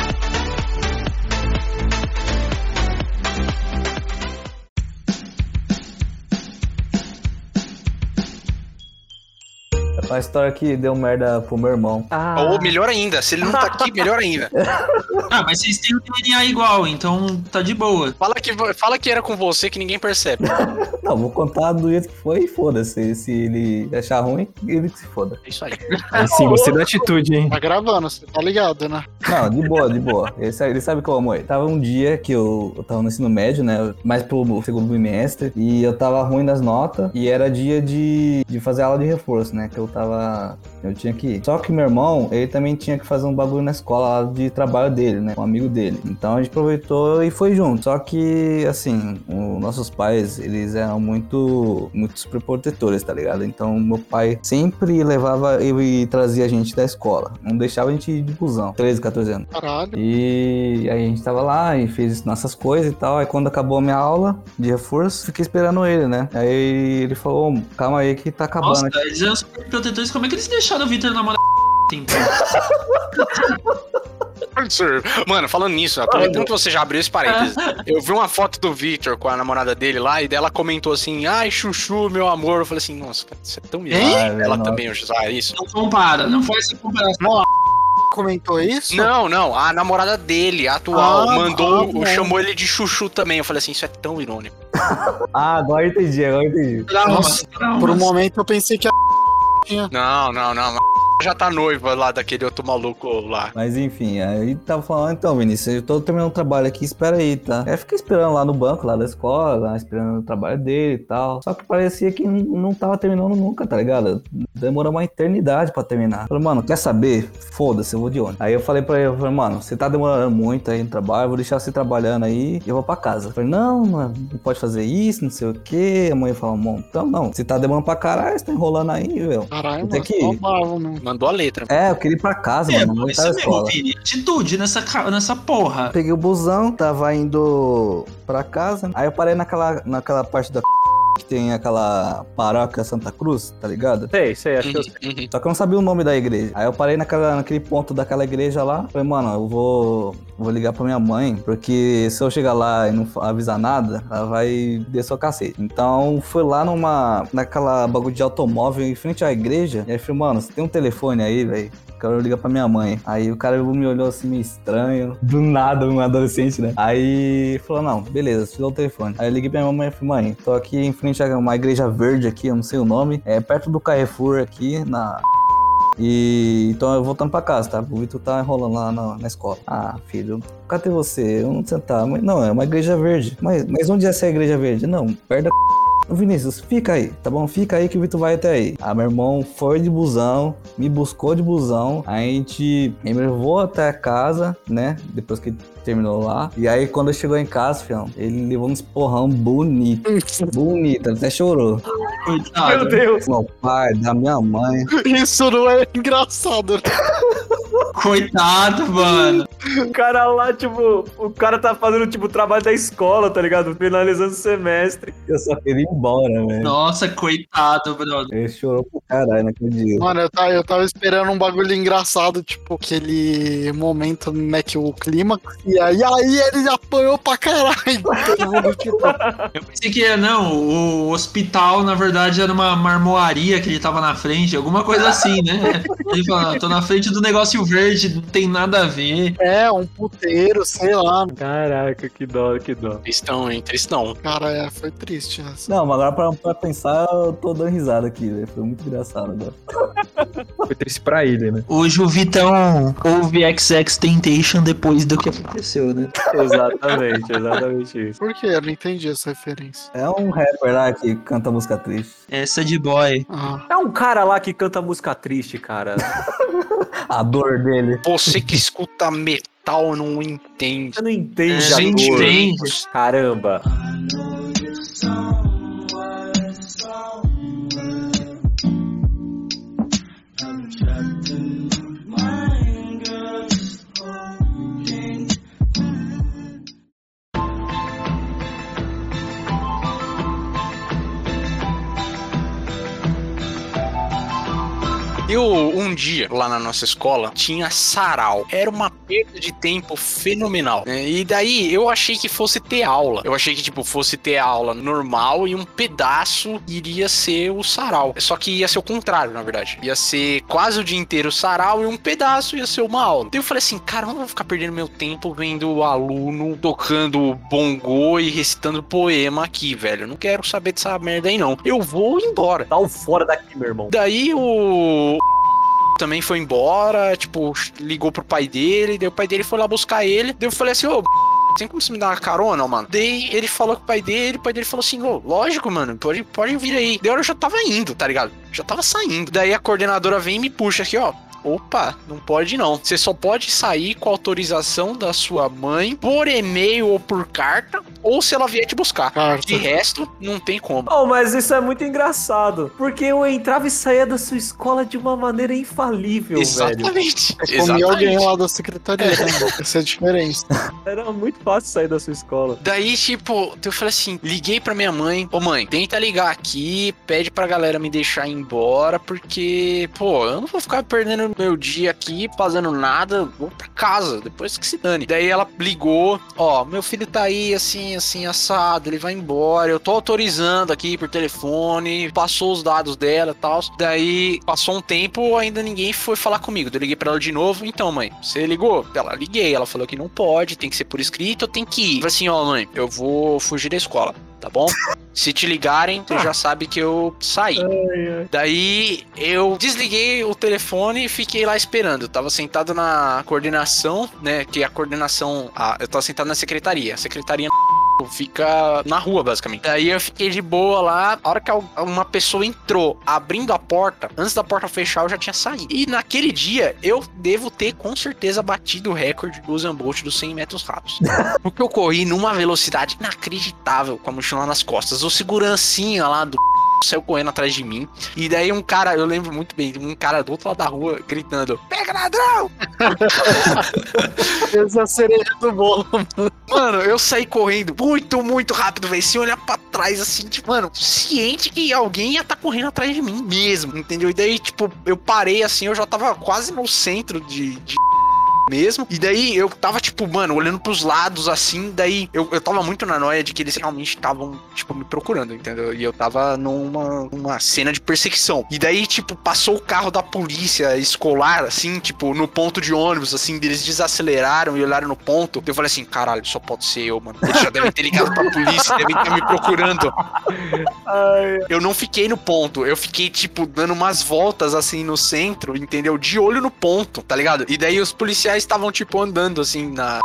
[SPEAKER 7] A história que deu merda pro meu irmão.
[SPEAKER 1] Ah,
[SPEAKER 2] Ou melhor ainda, se ele não tá aqui, melhor ainda. (laughs)
[SPEAKER 3] Ah, mas vocês têm o DNA igual, então tá de boa.
[SPEAKER 2] Fala que, fala que era com você que ninguém percebe. (laughs)
[SPEAKER 7] Não, vou contar do jeito que foi e foda-se. Se ele achar ruim, ele que se foda.
[SPEAKER 2] É isso aí. (laughs)
[SPEAKER 4] Aí sim, gostei da atitude, hein?
[SPEAKER 5] Tá gravando, você tá ligado, né?
[SPEAKER 7] Não, de boa, de boa. Ele sabe, ele sabe que eu amo ele. Tava um dia que eu, eu tava no ensino médio, né? Mais pro segundo bimestre. E eu tava ruim das notas. E era dia de, de fazer aula de reforço, né? Que eu tava. Eu tinha que ir. Só que meu irmão, ele também tinha que fazer um bagulho na escola lá de trabalho dele, né? Um amigo dele. Então a gente aproveitou e foi junto. Só que, assim, os nossos pais, eles eram muito, muito superprotetores, tá ligado? Então meu pai sempre levava e, e trazia a gente da escola. Não deixava a gente ir de busão. 13, 14 anos.
[SPEAKER 5] Caralho.
[SPEAKER 7] E aí a gente tava lá e fez nossas coisas e tal. Aí quando acabou a minha aula de reforço, fiquei esperando ele, né? Aí ele falou, "Ô, calma aí que tá acabando.
[SPEAKER 3] Nossa, eles eram super protetores. Como é que eles deixaram o Victor namorar (laughs) tempo?
[SPEAKER 2] Mano, falando nisso, aproveitando que você já abriu esse parênteses, (laughs) eu vi uma foto do Victor com a namorada dele lá e dela comentou assim: ai, chuchu, meu amor. Eu falei assim: nossa, cara, isso é tão
[SPEAKER 7] Hein?
[SPEAKER 2] bizarro. Ela
[SPEAKER 7] Nossa.
[SPEAKER 2] também usar isso.
[SPEAKER 3] Não compara, não faz essa comparação.
[SPEAKER 5] Comentou isso?
[SPEAKER 2] Não, não, a namorada dele, a atual,
[SPEAKER 5] Ah,
[SPEAKER 2] mandou,
[SPEAKER 5] ah,
[SPEAKER 2] chamou ele de chuchu também. Eu falei assim: isso é tão irônico. (laughs)
[SPEAKER 7] Ah, agora eu entendi, agora eu entendi.
[SPEAKER 5] Nossa,
[SPEAKER 3] traumas.
[SPEAKER 5] Por um momento eu pensei que a
[SPEAKER 2] Não, não, não. a Já tá noiva lá daquele outro maluco lá.
[SPEAKER 7] Mas enfim, aí tava falando, então, Vinícius, eu tô terminando o trabalho aqui, espera aí, tá? Aí eu fiquei esperando lá no banco, lá da escola, lá, esperando o trabalho dele e tal. Só que parecia que não, não tava terminando nunca, tá ligado? Demorou uma eternidade pra terminar. Falei, mano, quer saber? Foda-se, eu vou de ônibus. Aí eu falei pra ele, eu falei, mano, você tá demorando muito aí no trabalho, vou deixar você trabalhando aí e eu vou pra casa. Eu falei, não, mano, não pode fazer isso, não sei o quê. A mãe falou, bom, então não, você tá demorando pra caralho, você tá enrolando aí, velho.
[SPEAKER 5] Caralho,
[SPEAKER 7] Tem
[SPEAKER 5] mano,
[SPEAKER 7] que
[SPEAKER 5] só bravo, mano.
[SPEAKER 2] Mandou a letra.
[SPEAKER 7] É, eu queria ir pra casa,
[SPEAKER 3] É,
[SPEAKER 7] mano, não
[SPEAKER 3] pô, isso
[SPEAKER 7] a
[SPEAKER 3] mesmo. Vini. Atitude nessa, nessa porra.
[SPEAKER 7] Peguei o busão, tava indo pra casa. Aí eu parei naquela, naquela parte da que tem aquela paróquia Santa Cruz, tá ligado?
[SPEAKER 1] Sei, sei, acho que eu
[SPEAKER 2] Uhum, uhum.
[SPEAKER 7] Só que eu não sabia o nome da igreja. Aí eu parei naquela, naquele ponto daquela igreja lá. Falei, mano, eu vou, vou ligar pra minha mãe, porque se eu chegar lá e não avisar nada, ela vai descer o cacete. Então fui lá numa. naquela bagulho de automóvel em frente à igreja. E aí falei, mano, você tem um telefone aí, velho? Quero ligar pra minha mãe. Aí o cara me olhou assim meio estranho. Do nada, um adolescente, né? Aí falou: não, beleza, te dou o telefone. Aí eu liguei pra minha mãe e falei, mãe, tô aqui em frente a uma igreja verde aqui, eu não sei o nome. É perto do Carrefour aqui, na. E então eu voltando pra casa, tá? O Vitor tá enrolando lá na, na escola. Ah, filho, cadê você? Onde você tá? Mas, não, é uma igreja verde. Mas, mas onde é essa igreja verde? Não, perto da. Vinícius, fica aí, tá bom? Fica aí que o Vitor vai até aí. Ah, meu irmão foi de busão, me buscou de busão. A gente me levou até a casa, né? Depois que terminou lá. E aí, quando chegou em casa, fião, ele levou um esporrão bonito. (laughs) bonito, ele até chorou.
[SPEAKER 3] Coitado.
[SPEAKER 1] Meu Deus.
[SPEAKER 7] Meu pai, da minha mãe.
[SPEAKER 5] Isso não é engraçado.
[SPEAKER 3] Coitado, mano.
[SPEAKER 1] O cara lá, tipo, o cara tá fazendo, tipo, o trabalho da escola, tá ligado? Finalizando o semestre.
[SPEAKER 7] Eu só queria ir embora, velho.
[SPEAKER 3] Nossa, coitado, brother.
[SPEAKER 7] Ele chorou pro caralho naquele dia.
[SPEAKER 5] Mano, eu tava, eu tava esperando um bagulho engraçado, tipo, aquele momento, né, que o clima. E aí, ele apanhou pra caralho. Todo (laughs) mundo,
[SPEAKER 3] Eu pensei que, não, o hospital, na verdade, era uma marmoaria que ele tava na frente, alguma coisa assim, né? (laughs) Ele falou, "Ah, tô na frente do negócio verde, não tem nada a ver.
[SPEAKER 5] é, É, um puteiro, sei lá.
[SPEAKER 1] Caraca, que dó, que dó.
[SPEAKER 2] Tristão, hein? Tristão.
[SPEAKER 5] Cara, é, foi triste essa.
[SPEAKER 7] Não, mas agora pra, pra pensar, eu tô dando risada aqui, velho. Foi muito engraçado agora.
[SPEAKER 4] Foi triste pra ele, né?
[SPEAKER 3] Hoje o Vitão ouve XX Temptation depois do que aconteceu, né? (laughs)
[SPEAKER 1] Exatamente, exatamente isso.
[SPEAKER 5] Por quê? Eu não entendi essa referência.
[SPEAKER 7] É um rapper lá que canta música triste.
[SPEAKER 3] Essa de boy.
[SPEAKER 5] Ah,
[SPEAKER 1] É um cara lá que canta música triste, cara. (laughs)
[SPEAKER 7] A dor dele.
[SPEAKER 2] Você que escuta metal não entende.
[SPEAKER 1] Você não entende
[SPEAKER 3] É,
[SPEAKER 1] a
[SPEAKER 3] gente,
[SPEAKER 1] dor.
[SPEAKER 3] entende.
[SPEAKER 1] Caramba.
[SPEAKER 2] Eu, um dia, lá na nossa escola, tinha sarau. Era uma perda de tempo fenomenal. né? E daí eu achei que fosse ter aula. Eu achei que, tipo, fosse ter aula normal e um pedaço iria ser o sarau. Só que ia ser o contrário, na verdade. Ia ser quase o dia inteiro o sarau e um pedaço ia ser uma aula. Daí eu falei assim, cara, eu não vou ficar perdendo meu tempo vendo o aluno tocando bongô e recitando poema aqui, velho. Não quero saber dessa merda aí, não. Eu vou embora.
[SPEAKER 1] Tá o fora daqui, meu irmão.
[SPEAKER 2] Daí o também foi embora, tipo, ligou pro pai dele, daí o pai dele foi lá buscar ele. Daí eu falei assim, ô, (laughs) tem como você me dar uma carona, mano? Daí ele falou com o pai dele, o pai dele falou assim, ô, lógico, mano, pode, pode vir aí. Daí eu já tava indo, tá ligado? Já tava saindo. Daí a coordenadora vem e me puxa aqui, ó. Opa, não pode não. Você só pode sair com autorização da sua mãe por e-mail ou por carta, ou se ela vier te buscar.
[SPEAKER 5] carta.
[SPEAKER 2] De resto, não tem como.
[SPEAKER 1] Oh, mas isso é muito engraçado. Porque eu entrava e saía da sua escola de uma maneira infalível, velho.
[SPEAKER 2] Exatamente.
[SPEAKER 5] É comi alguém
[SPEAKER 2] Exatamente.
[SPEAKER 5] lá da secretaria, né? Essa é a diferença. (laughs)
[SPEAKER 1] Era muito fácil sair da sua escola.
[SPEAKER 2] Daí, tipo, eu falei assim, liguei pra minha mãe. Ô mãe, tenta ligar aqui, pede pra galera me deixar ir embora, porque, pô, eu não vou ficar perdendo meu dia aqui fazendo nada, vou pra casa, depois que se dane. Daí ela ligou, ó, meu filho tá aí assim, assim, assado, ele vai embora, eu tô autorizando aqui por telefone, passou os dados dela e tal. Daí, passou um tempo, ainda ninguém foi falar comigo. Eu liguei pra ela de novo, então, mãe, você ligou? Ela, liguei, ela falou que não pode, tem que ser por escrito, eu tenho que ir. Eu falei assim, ó, mãe, eu vou fugir da escola, tá bom? Se te ligarem, você já sabe que eu saí. Daí eu desliguei o telefone e fiquei lá esperando. Eu tava sentado na coordenação, né? Que a coordenação. a- eu tava sentado na secretaria. A secretaria fica na rua, basicamente. Daí eu fiquei de boa lá. A hora que uma pessoa entrou abrindo a porta, antes da porta fechar, eu já tinha saído. E naquele dia, eu devo ter com certeza batido o recorde do Usain Bolt dos 100 metros rápidos. (laughs) Porque eu corri numa velocidade inacreditável com a mochila nas costas. O segurancinha lá do saiu correndo atrás de mim. E daí um cara, eu lembro muito bem, um cara do outro lado da rua gritando: Pega ladrão! (laughs)
[SPEAKER 5] Essa é a cereja do bolo.
[SPEAKER 2] Mano, eu saí correndo muito, muito rápido, velho. Sem olhar pra trás, assim, tipo, mano, ciente que alguém ia tá correndo atrás de mim mesmo, entendeu? E daí, tipo, eu parei assim, eu já tava quase no centro de. de mesmo. E daí eu tava, tipo, mano, olhando pros lados assim. Daí eu, eu tava muito na noia de que eles realmente estavam, tipo, me procurando, entendeu? E eu tava numa, numa cena de perseguição. E daí, tipo, passou o carro da polícia escolar, assim, tipo, no ponto de ônibus, assim, eles desaceleraram e olharam no ponto. Eu falei assim, caralho, só pode ser eu, mano. Eles já devem ter ligado pra polícia, devem estar me procurando. Eu não fiquei no ponto, eu fiquei, tipo, dando umas voltas assim no centro, entendeu? De olho no ponto, tá ligado? E daí os policiais estavam, tipo, andando assim na.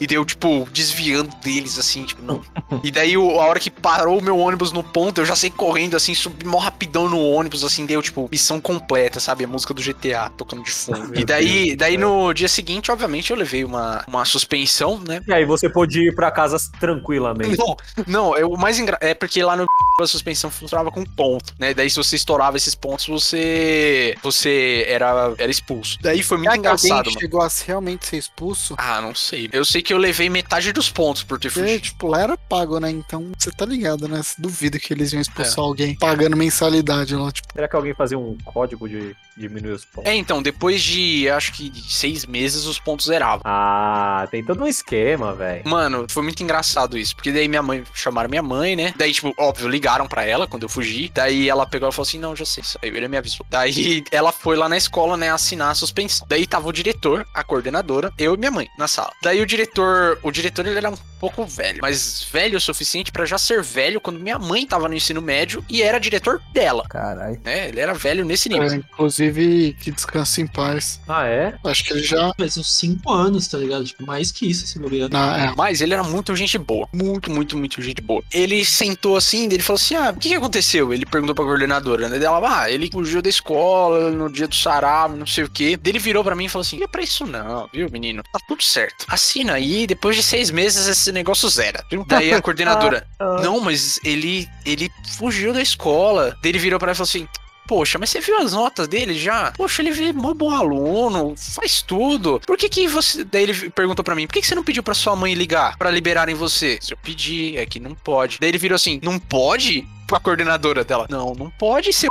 [SPEAKER 2] E deu, tipo, desviando deles, assim, tipo, não. E daí, a hora que parou o meu ônibus no ponto, eu já saí correndo, assim, subi mó rapidão no ônibus, assim, deu, tipo, missão completa, sabe? A música do GTA tocando de fundo. e daí, daí no dia seguinte, obviamente, eu levei uma, uma suspensão, né?
[SPEAKER 1] E aí você pôde ir pra casa tranquilamente.
[SPEAKER 2] Não, não, é, o mais engraçado é porque lá no a suspensão funcionava com ponto, né? Daí se você estourava esses pontos, você você era, era expulso. Daí foi muito
[SPEAKER 5] Será que alguém
[SPEAKER 2] engraçado, mano.
[SPEAKER 5] chegou a realmente ser expulso?
[SPEAKER 2] Ah, não sei. Eu sei porque eu levei metade dos pontos por ter
[SPEAKER 5] Porque,
[SPEAKER 2] fugido.
[SPEAKER 5] tipo, lá era pago, né? Então, você tá ligado, né? Você duvida que eles iam expulsar
[SPEAKER 2] É.
[SPEAKER 5] alguém pagando mensalidade lá, tipo.
[SPEAKER 1] Será que alguém fazia um código de diminuir os pontos?
[SPEAKER 2] É, então, depois de, acho que de seis meses, os pontos zeravam.
[SPEAKER 1] Ah, tem todo um esquema, velho.
[SPEAKER 2] Mano, foi muito engraçado isso, porque daí minha mãe, chamaram minha mãe, né? Daí, tipo, óbvio, ligaram pra ela quando eu fugi. Daí ela pegou e falou assim: não, já sei. Aí ele me avisou. Daí (laughs) ela foi lá na escola, né, assinar a suspensão. Daí tava o diretor, a coordenadora, eu e minha mãe na sala. Daí o diretor, o diretor ele era um pouco velho, mas velho o suficiente pra já ser velho quando minha mãe tava no ensino médio e era diretor dela,
[SPEAKER 7] Caralho.
[SPEAKER 2] né? Ele era velho nesse nível.
[SPEAKER 5] É, inclusive, que descanse em paz.
[SPEAKER 1] Ah, é?
[SPEAKER 5] Acho que ele já.
[SPEAKER 3] Faz uns 5 anos, tá ligado? Tipo, mais que isso, se bobear.
[SPEAKER 5] Na, é,
[SPEAKER 2] Mas ele era muito gente boa. Muito, muito, muito gente boa. Ele sentou assim, ele falou assim: Ah, o que, que aconteceu? Ele perguntou pra coordenadora, né? Ela, ah, ele fugiu da escola no dia do sarau, não sei o quê. Ele virou pra mim e falou assim: Não é pra isso não, viu, menino? Tá tudo certo. Assina aí, depois de seis meses esse negócio zera. Daí a (laughs) coordenadora, não, mas ele, ele fugiu da escola. Daí ele virou pra ela e falou assim. Poxa, mas você viu as notas dele já? Poxa, ele é mó bom aluno, faz tudo. Por que que você... Daí ele perguntou pra mim, por que que você não pediu pra sua mãe ligar pra liberarem você? Eu pedi, é que não pode. Daí ele virou assim, não pode? Pra coordenadora dela. Não, não pode ser...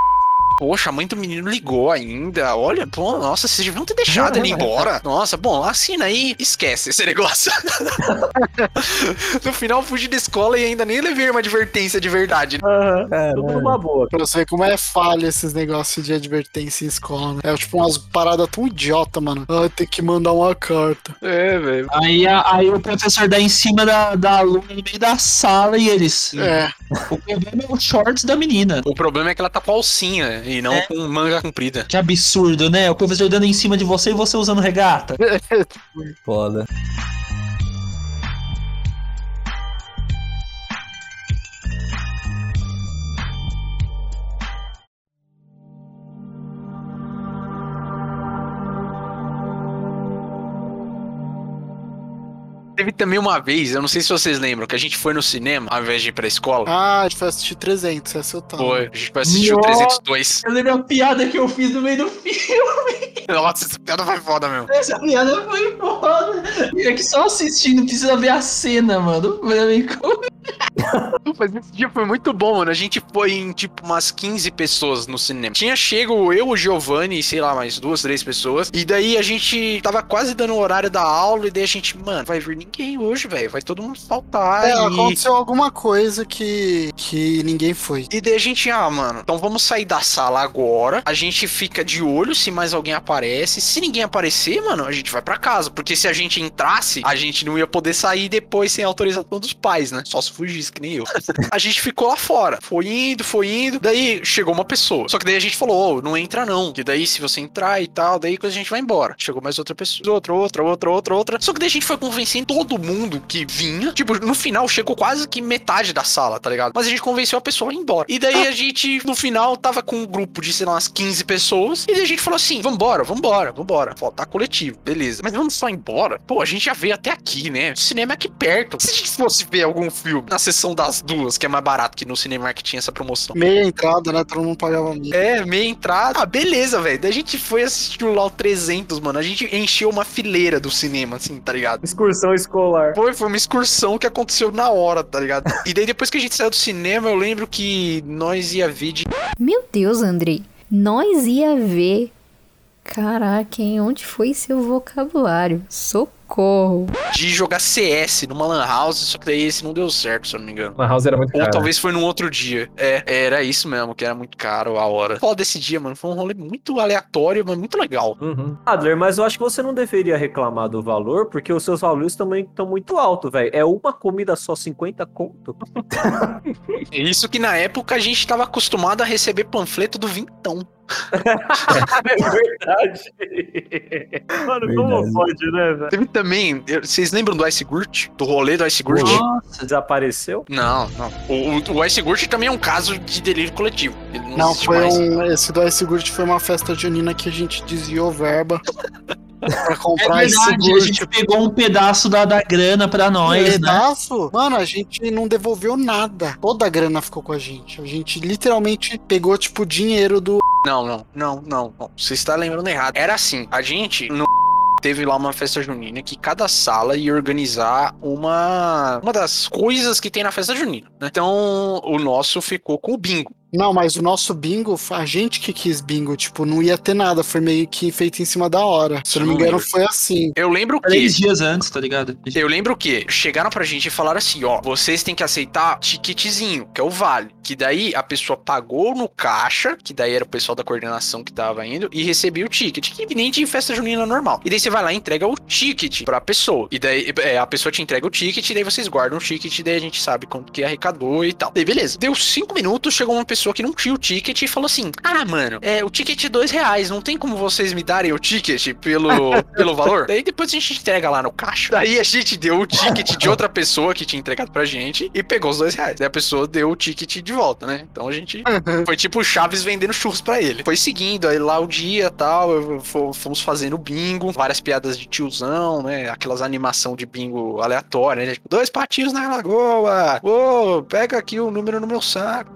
[SPEAKER 2] Poxa, a mãe do menino ligou ainda. Olha, pô, nossa, vocês deviam ter deixado ele ir embora. Nossa, bom, assina aí, esquece esse negócio. (laughs) no final, fugi da escola e ainda nem levei uma advertência de verdade.
[SPEAKER 1] Aham. Tudo numa boa.
[SPEAKER 5] pra você ver como é falha esses negócios de advertência em escola, né? É tipo umas paradas tão idiota, mano. Ah, tem que mandar uma carta.
[SPEAKER 2] É, velho.
[SPEAKER 3] Aí, aí o professor dá em cima da, da aluna no meio da sala e eles.
[SPEAKER 5] É,
[SPEAKER 3] O problema é os shorts da menina.
[SPEAKER 2] O problema é que ela tá com alcinha e não
[SPEAKER 3] É.
[SPEAKER 2] com manga comprida.
[SPEAKER 3] Que absurdo, né? O professor dando em cima de você e você usando regata. (laughs)
[SPEAKER 7] Foda.
[SPEAKER 2] Teve também uma vez, eu não sei se vocês lembram, que a gente foi no cinema ao invés de ir pra escola.
[SPEAKER 5] Ah, a gente foi assistir 300, essa eu tava.
[SPEAKER 2] Foi, a gente foi assistir o
[SPEAKER 3] Nossa.
[SPEAKER 2] 302.
[SPEAKER 3] Eu lembro a piada que eu fiz no meio do (laughs) filme.
[SPEAKER 2] Nossa, essa piada foi foda mesmo.
[SPEAKER 3] Essa piada foi foda. É que só assistindo precisa ver a cena, mano. Foi bem co-
[SPEAKER 2] Mas esse dia foi muito bom, mano. A gente foi em tipo umas 15 pessoas no cinema. Tinha chego eu, o Giovanni sei lá, mais duas, três pessoas. E daí a gente tava quase dando o horário da aula. E daí a gente, mano, vai vir ninguém hoje, velho. Vai todo mundo faltar.
[SPEAKER 5] É,
[SPEAKER 2] e...
[SPEAKER 5] aconteceu alguma coisa que, que ninguém foi.
[SPEAKER 2] E daí a gente, ah, mano, então vamos sair da sala agora. A gente fica de olho se mais alguém aparece. Se ninguém aparecer, mano, a gente vai pra casa. Porque se a gente entrasse, a gente não ia poder sair depois sem autorização dos pais, né? Só se fugisse, que nem eu. (laughs) a gente ficou lá fora. Foi indo, foi indo. Daí chegou uma pessoa. Só que daí a gente falou, ô, não entra não. Que daí se você entrar e tal, daí a gente vai embora. Chegou mais outra pessoa. Outra, outra, outra, outra, outra. Só que daí a gente foi convencendo todo mundo que vinha. Tipo, no final chegou quase que metade da sala, tá ligado? Mas a gente convenceu a pessoa a ir embora. E daí a gente, no final, tava com um grupo de, sei lá, umas 15 pessoas. E daí a gente falou assim: vambora, vambora, vambora. Faltar coletivo, beleza. Mas vamos só embora? Pô, a gente já veio até aqui, né? O cinema é aqui perto. Se a gente fosse ver algum filme na sessão das duas, que é mais barato que no Cinemark que tinha essa promoção.
[SPEAKER 5] Meia entrada, né? Todo mundo pagava meia.
[SPEAKER 2] É, meia entrada. Ah, beleza, velho. Daí a gente foi assistir lá o 300, mano. A gente encheu uma fileira do cinema, assim, tá ligado?
[SPEAKER 1] Excursão escolar.
[SPEAKER 2] Foi, foi uma excursão que aconteceu na hora, tá ligado? (laughs) E daí depois que a gente saiu do cinema, eu lembro que nós ia ver de.
[SPEAKER 9] Meu Deus, Andrei. Nós ia ver. Caraca, hein? Onde foi seu vocabulário? Socorro.
[SPEAKER 2] De jogar CS numa Lan House, só que daí esse não deu certo, se eu não me engano.
[SPEAKER 4] Lan House era muito
[SPEAKER 2] Ou
[SPEAKER 4] caro.
[SPEAKER 2] talvez foi num outro dia. É, era isso mesmo, que era muito caro a hora. Foda desse dia, mano. Foi um rolê muito aleatório, mas muito legal.
[SPEAKER 1] Uhum. Adler, mas eu acho que você não deveria reclamar do valor, porque os seus valores também estão muito altos, velho. É uma comida só 50 conto? (laughs)
[SPEAKER 2] Isso que na época a gente tava acostumado a receber panfleto do Vintão.
[SPEAKER 1] É verdade. (laughs) Mano, como
[SPEAKER 7] Verdade.
[SPEAKER 1] pode, né, velho?
[SPEAKER 2] Teve também. eu- Vocês lembram do Ice Gurt? Do rolê do Ice Gurt?
[SPEAKER 3] Nossa,
[SPEAKER 1] Desapareceu?
[SPEAKER 2] Não, não. O, o, o Ice Gurt também é um caso de delírio coletivo. Ele não,
[SPEAKER 5] Não,
[SPEAKER 2] existe
[SPEAKER 5] foi
[SPEAKER 2] mais.
[SPEAKER 5] um. Esse do Ice Gurt foi uma festa junina que a gente desviou verba (laughs) pra
[SPEAKER 3] é
[SPEAKER 5] comprar esse
[SPEAKER 3] verdade, a gente pegou um pedaço da, da grana pra nós, né?
[SPEAKER 5] Pedaço? Mano, a gente não devolveu nada. Toda a grana ficou com a gente. A gente literalmente pegou, tipo, o dinheiro do.
[SPEAKER 2] Não, não, não, não. Você está lembrando errado. Era assim, a gente no teve lá uma festa junina que cada sala ia organizar uma, uma das coisas que tem na festa junina. né? Então, o nosso ficou com o bingo.
[SPEAKER 5] Não, mas o nosso bingo, a gente que quis bingo, tipo, não ia ter nada, foi meio que feito em cima da hora. Se eu não me engano,
[SPEAKER 2] lembro.
[SPEAKER 5] foi assim.
[SPEAKER 2] Eu lembro que.
[SPEAKER 3] Três dias antes, tá ligado?
[SPEAKER 2] Eu lembro que chegaram pra gente e falaram assim, ó, vocês têm que aceitar ticketzinho, que é o vale. Que daí a pessoa pagou no caixa, que daí era o pessoal da coordenação que tava indo, e recebia o ticket, que nem de festa junina normal. E daí você vai lá e entrega o ticket pra pessoa. E daí é, a pessoa te entrega o ticket, e daí vocês guardam o ticket, e daí a gente sabe quanto que arrecadou e tal. Daí beleza. Deu cinco minutos, chegou uma pessoa que não tinha o ticket e falou assim: Ah, mano, é, o ticket é dois reais, não tem como vocês me darem o ticket pelo, (laughs) pelo valor? Daí depois a gente entrega lá no caixa. Daí a gente deu o ticket de outra pessoa que tinha entregado pra gente e pegou os dois reais. Daí a pessoa deu o ticket de volta, né? Então a gente. Foi tipo o Chaves vendendo churros pra ele. Foi seguindo, aí lá o dia e tal, eu- fomos fazendo bingo, várias piadas de tiozão, né? Aquelas animação de bingo aleatória, né? Tipo, dois patinhos na lagoa, ô, pega aqui o número no meu saco.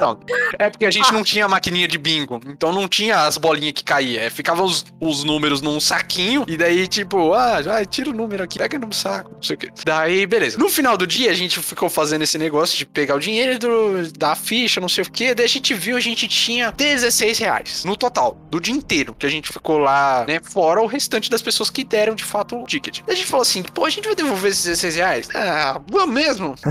[SPEAKER 2] Não é porque a gente não tinha maquininha de bingo, então não tinha as bolinhas que caía. É, Ficavam os, os números num saquinho, e daí, tipo, ah, já tira o número aqui, pega no saco, não sei o quê. Daí, beleza. No final do dia, a gente ficou fazendo esse negócio de pegar o dinheiro do, da ficha, não sei o quê. Daí a gente viu, a gente tinha 16 reais no total, do dia inteiro, que a gente ficou lá, né? Fora o restante das pessoas que deram de fato o ticket. Daí a gente falou assim, pô, a gente vai devolver esses 16 reais? Ah, vamos mesmo? (laughs)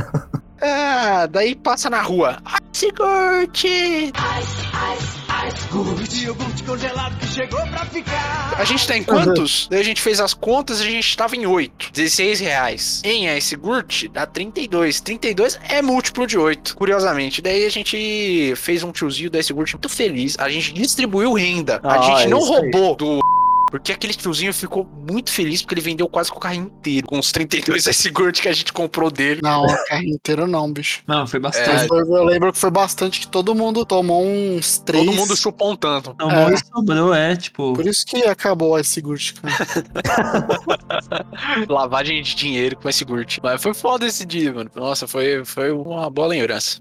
[SPEAKER 2] Ah, daí passa na rua. Ai, se curte! A gente tá em quantos? Daí a gente fez as contas e a gente tava em 8. 16 reais. Em Ice Gurt dá 32. 32 é múltiplo de 8, curiosamente. Daí a gente fez um tiozinho da Ice Gurt muito feliz. A gente distribuiu renda. A
[SPEAKER 1] Ah,
[SPEAKER 2] gente não
[SPEAKER 1] aí.
[SPEAKER 2] roubou do porque aquele tiozinho ficou muito feliz porque ele vendeu quase com o carrinho inteiro. Com os 32 Ice Gurt que a gente comprou dele.
[SPEAKER 5] Não, a carrinho inteiro não, bicho.
[SPEAKER 3] Não, foi
[SPEAKER 2] É,
[SPEAKER 3] bastante.
[SPEAKER 5] Eu, eu lembro que foi bastante que todo mundo tomou uns três.
[SPEAKER 2] Todo mundo chupou um tanto.
[SPEAKER 3] Não,
[SPEAKER 5] É.
[SPEAKER 3] sobrou, é, tipo.
[SPEAKER 5] Por isso que acabou esse Gurt, cara. (laughs)
[SPEAKER 2] Lavagem de dinheiro com Ice Gurt. Mas foi foda esse dia, mano. Nossa, foi, foi uma boa lembrança.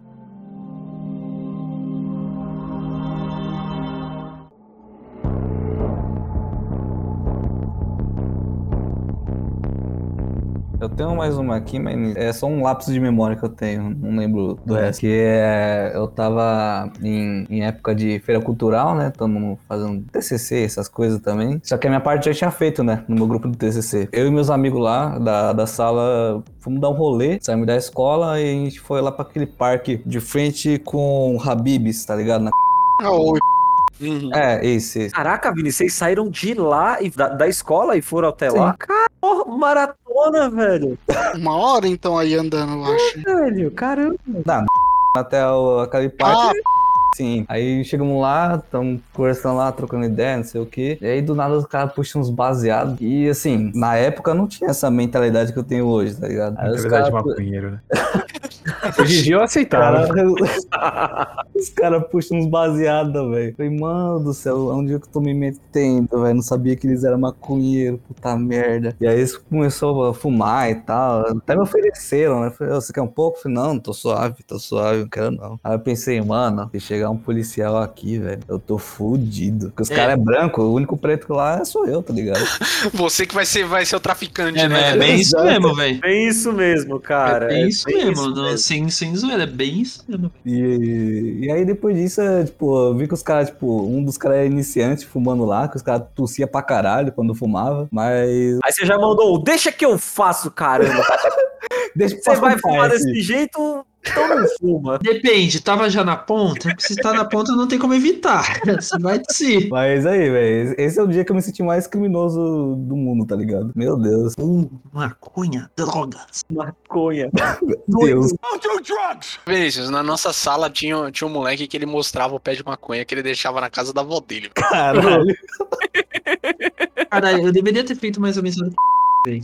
[SPEAKER 7] Tenho mais uma aqui, mas é só um lapso de memória que eu tenho, não lembro do resto. Que é. Eu tava em, em época de feira cultural, né? Todo mundo fazendo TCC, essas coisas também. Só que a minha parte já tinha feito, né? No meu grupo do TCC. Eu e meus amigos lá da, da sala fomos dar um rolê, saímos da escola e a gente foi lá pra aquele parque de frente com Habibs, tá ligado? Na-
[SPEAKER 5] Ah, oi.
[SPEAKER 7] É, esse, esse.
[SPEAKER 1] Caraca, Vini, vocês saíram de lá e da, da escola e foram até
[SPEAKER 7] Sim.
[SPEAKER 1] lá? Cara, porra, maratona, velho.
[SPEAKER 5] Uma hora então aí andando, eu acho.
[SPEAKER 1] Velho, caramba.
[SPEAKER 7] até o, parque.
[SPEAKER 5] Ah,
[SPEAKER 7] Sim. Aí chegamos lá, estamos conversando lá, trocando ideia, não sei o quê. E aí do nada os caras puxam uns baseados. E assim, na época não tinha essa mentalidade que eu tenho hoje, tá ligado? Aí
[SPEAKER 4] verdade,
[SPEAKER 7] caras.
[SPEAKER 4] maconheiro, né? (laughs) Hoje em dia eu aceitava.
[SPEAKER 7] Cara, (laughs) os caras puxam uns baseados, velho. Falei, mano do céu, onde é que eu tô me metendo, velho? Não sabia que eles eram maconheiros, puta merda. E aí eles começaram a fumar e tal. Até me ofereceram, né? Falei, "Ô, você quer um pouco? Falei, não, tô suave, tô suave, não quero não. Aí eu pensei, mano, se chegar um policial aqui, velho, eu tô fudido. Porque os
[SPEAKER 2] É.
[SPEAKER 7] caras é branco, o único preto lá sou eu, tá ligado? (laughs)
[SPEAKER 2] Você que vai ser, vai ser o traficante,
[SPEAKER 3] É,
[SPEAKER 2] né?
[SPEAKER 3] é bem isso mesmo, (laughs) velho.
[SPEAKER 1] É isso mesmo, cara.
[SPEAKER 3] É bem isso
[SPEAKER 1] bem
[SPEAKER 3] mesmo, não- sem, sem zoeira, é bem isso mesmo.
[SPEAKER 7] E, e aí depois disso, é, tipo, eu vi que os caras, tipo, um dos caras é iniciante fumando lá, que os caras tossia pra caralho quando fumava, mas
[SPEAKER 1] Aí você já mandou, deixa que eu faço, caramba. (laughs)
[SPEAKER 7] deixa
[SPEAKER 1] Você vai fumar
[SPEAKER 7] esse.
[SPEAKER 1] desse jeito, então não fuma.
[SPEAKER 3] Depende, tava já na ponta? Se tá na ponta não tem como evitar. Você vai de si.
[SPEAKER 7] Mas aí, velho, esse é o dia que eu me senti mais criminoso do mundo, tá ligado? Meu Deus.
[SPEAKER 3] Uh, maconha, drogas.
[SPEAKER 1] Maconha.
[SPEAKER 7] Deus.
[SPEAKER 2] Vinícius, na nossa sala tinha, tinha um moleque que ele mostrava o pé de maconha que ele deixava na casa da avó dele.
[SPEAKER 7] Caralho.
[SPEAKER 3] Caralho, eu deveria ter feito mais ou menos.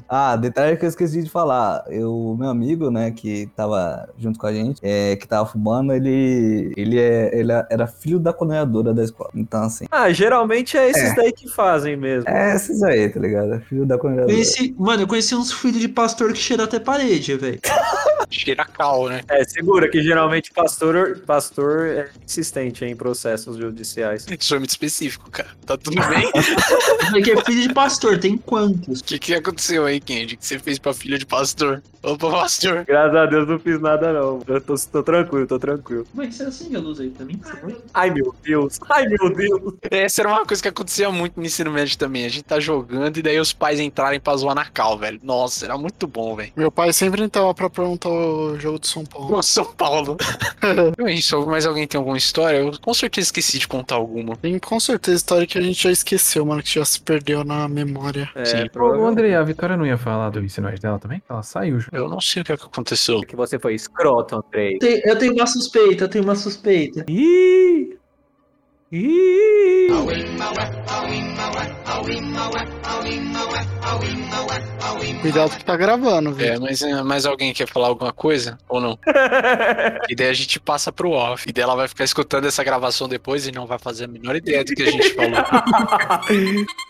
[SPEAKER 7] Ah, detalhe que eu esqueci de falar. Eu, meu amigo, né, que tava junto com a gente, é, que tava fumando, ele, ele, é, ele era filho da coordenadora da escola. Então, assim,
[SPEAKER 1] Ah, geralmente é esses
[SPEAKER 7] É.
[SPEAKER 1] daí que fazem mesmo.
[SPEAKER 7] é esses aí, tá ligado? É Filho da coordenadora.
[SPEAKER 3] Conheci, mano, eu conheci uns filhos de pastor que cheiram até parede, velho. (laughs)
[SPEAKER 2] Cheira cal, né?
[SPEAKER 1] É, segura que geralmente pastor, pastor é insistente em processos judiciais.
[SPEAKER 2] Isso é muito específico, cara. Tá tudo bem? (laughs)
[SPEAKER 3] Porque é filho de pastor, tem quantos?
[SPEAKER 2] O que, que aconteceu aí, Kendi? O que você fez pra filha de pastor? Opa, pastor.
[SPEAKER 1] Graças a Deus não fiz nada, não. Eu tô, tô tranquilo, tô tranquilo.
[SPEAKER 3] Como é que você acende a luz aí pra mim?
[SPEAKER 1] Ai, meu Deus. Ai, meu Deus.
[SPEAKER 2] Essa era uma coisa que acontecia muito no ensino médio também. A gente tá jogando e daí os pais entrarem pra zoar na cal, velho. Nossa, era muito bom, velho.
[SPEAKER 5] Meu pai sempre entrava pra perguntar o jogo de São Paulo.
[SPEAKER 2] Nossa, São Paulo. (laughs) É isso. Mais alguém tem alguma história? Eu com certeza esqueci de contar alguma.
[SPEAKER 5] Tem com certeza história que a gente já esqueceu, mano, que já se perdeu na memória.
[SPEAKER 1] É,
[SPEAKER 2] Sim.
[SPEAKER 4] Ô, André, a Vitória não ia falar do médio dela também? Ela saiu já.
[SPEAKER 2] Eu não sei o que, é que aconteceu.
[SPEAKER 1] que você foi escroto, Andrei.
[SPEAKER 3] Tem- Eu tenho uma suspeita, eu tenho uma suspeita.
[SPEAKER 1] Ih! Ih!
[SPEAKER 5] Cuidado que tá gravando, viu?
[SPEAKER 2] É, mas é, mais alguém quer falar alguma coisa? Ou não? (laughs) E daí a gente passa pro off. E daí ela vai ficar escutando essa gravação depois e não vai fazer a menor ideia do que a gente falou. (laughs)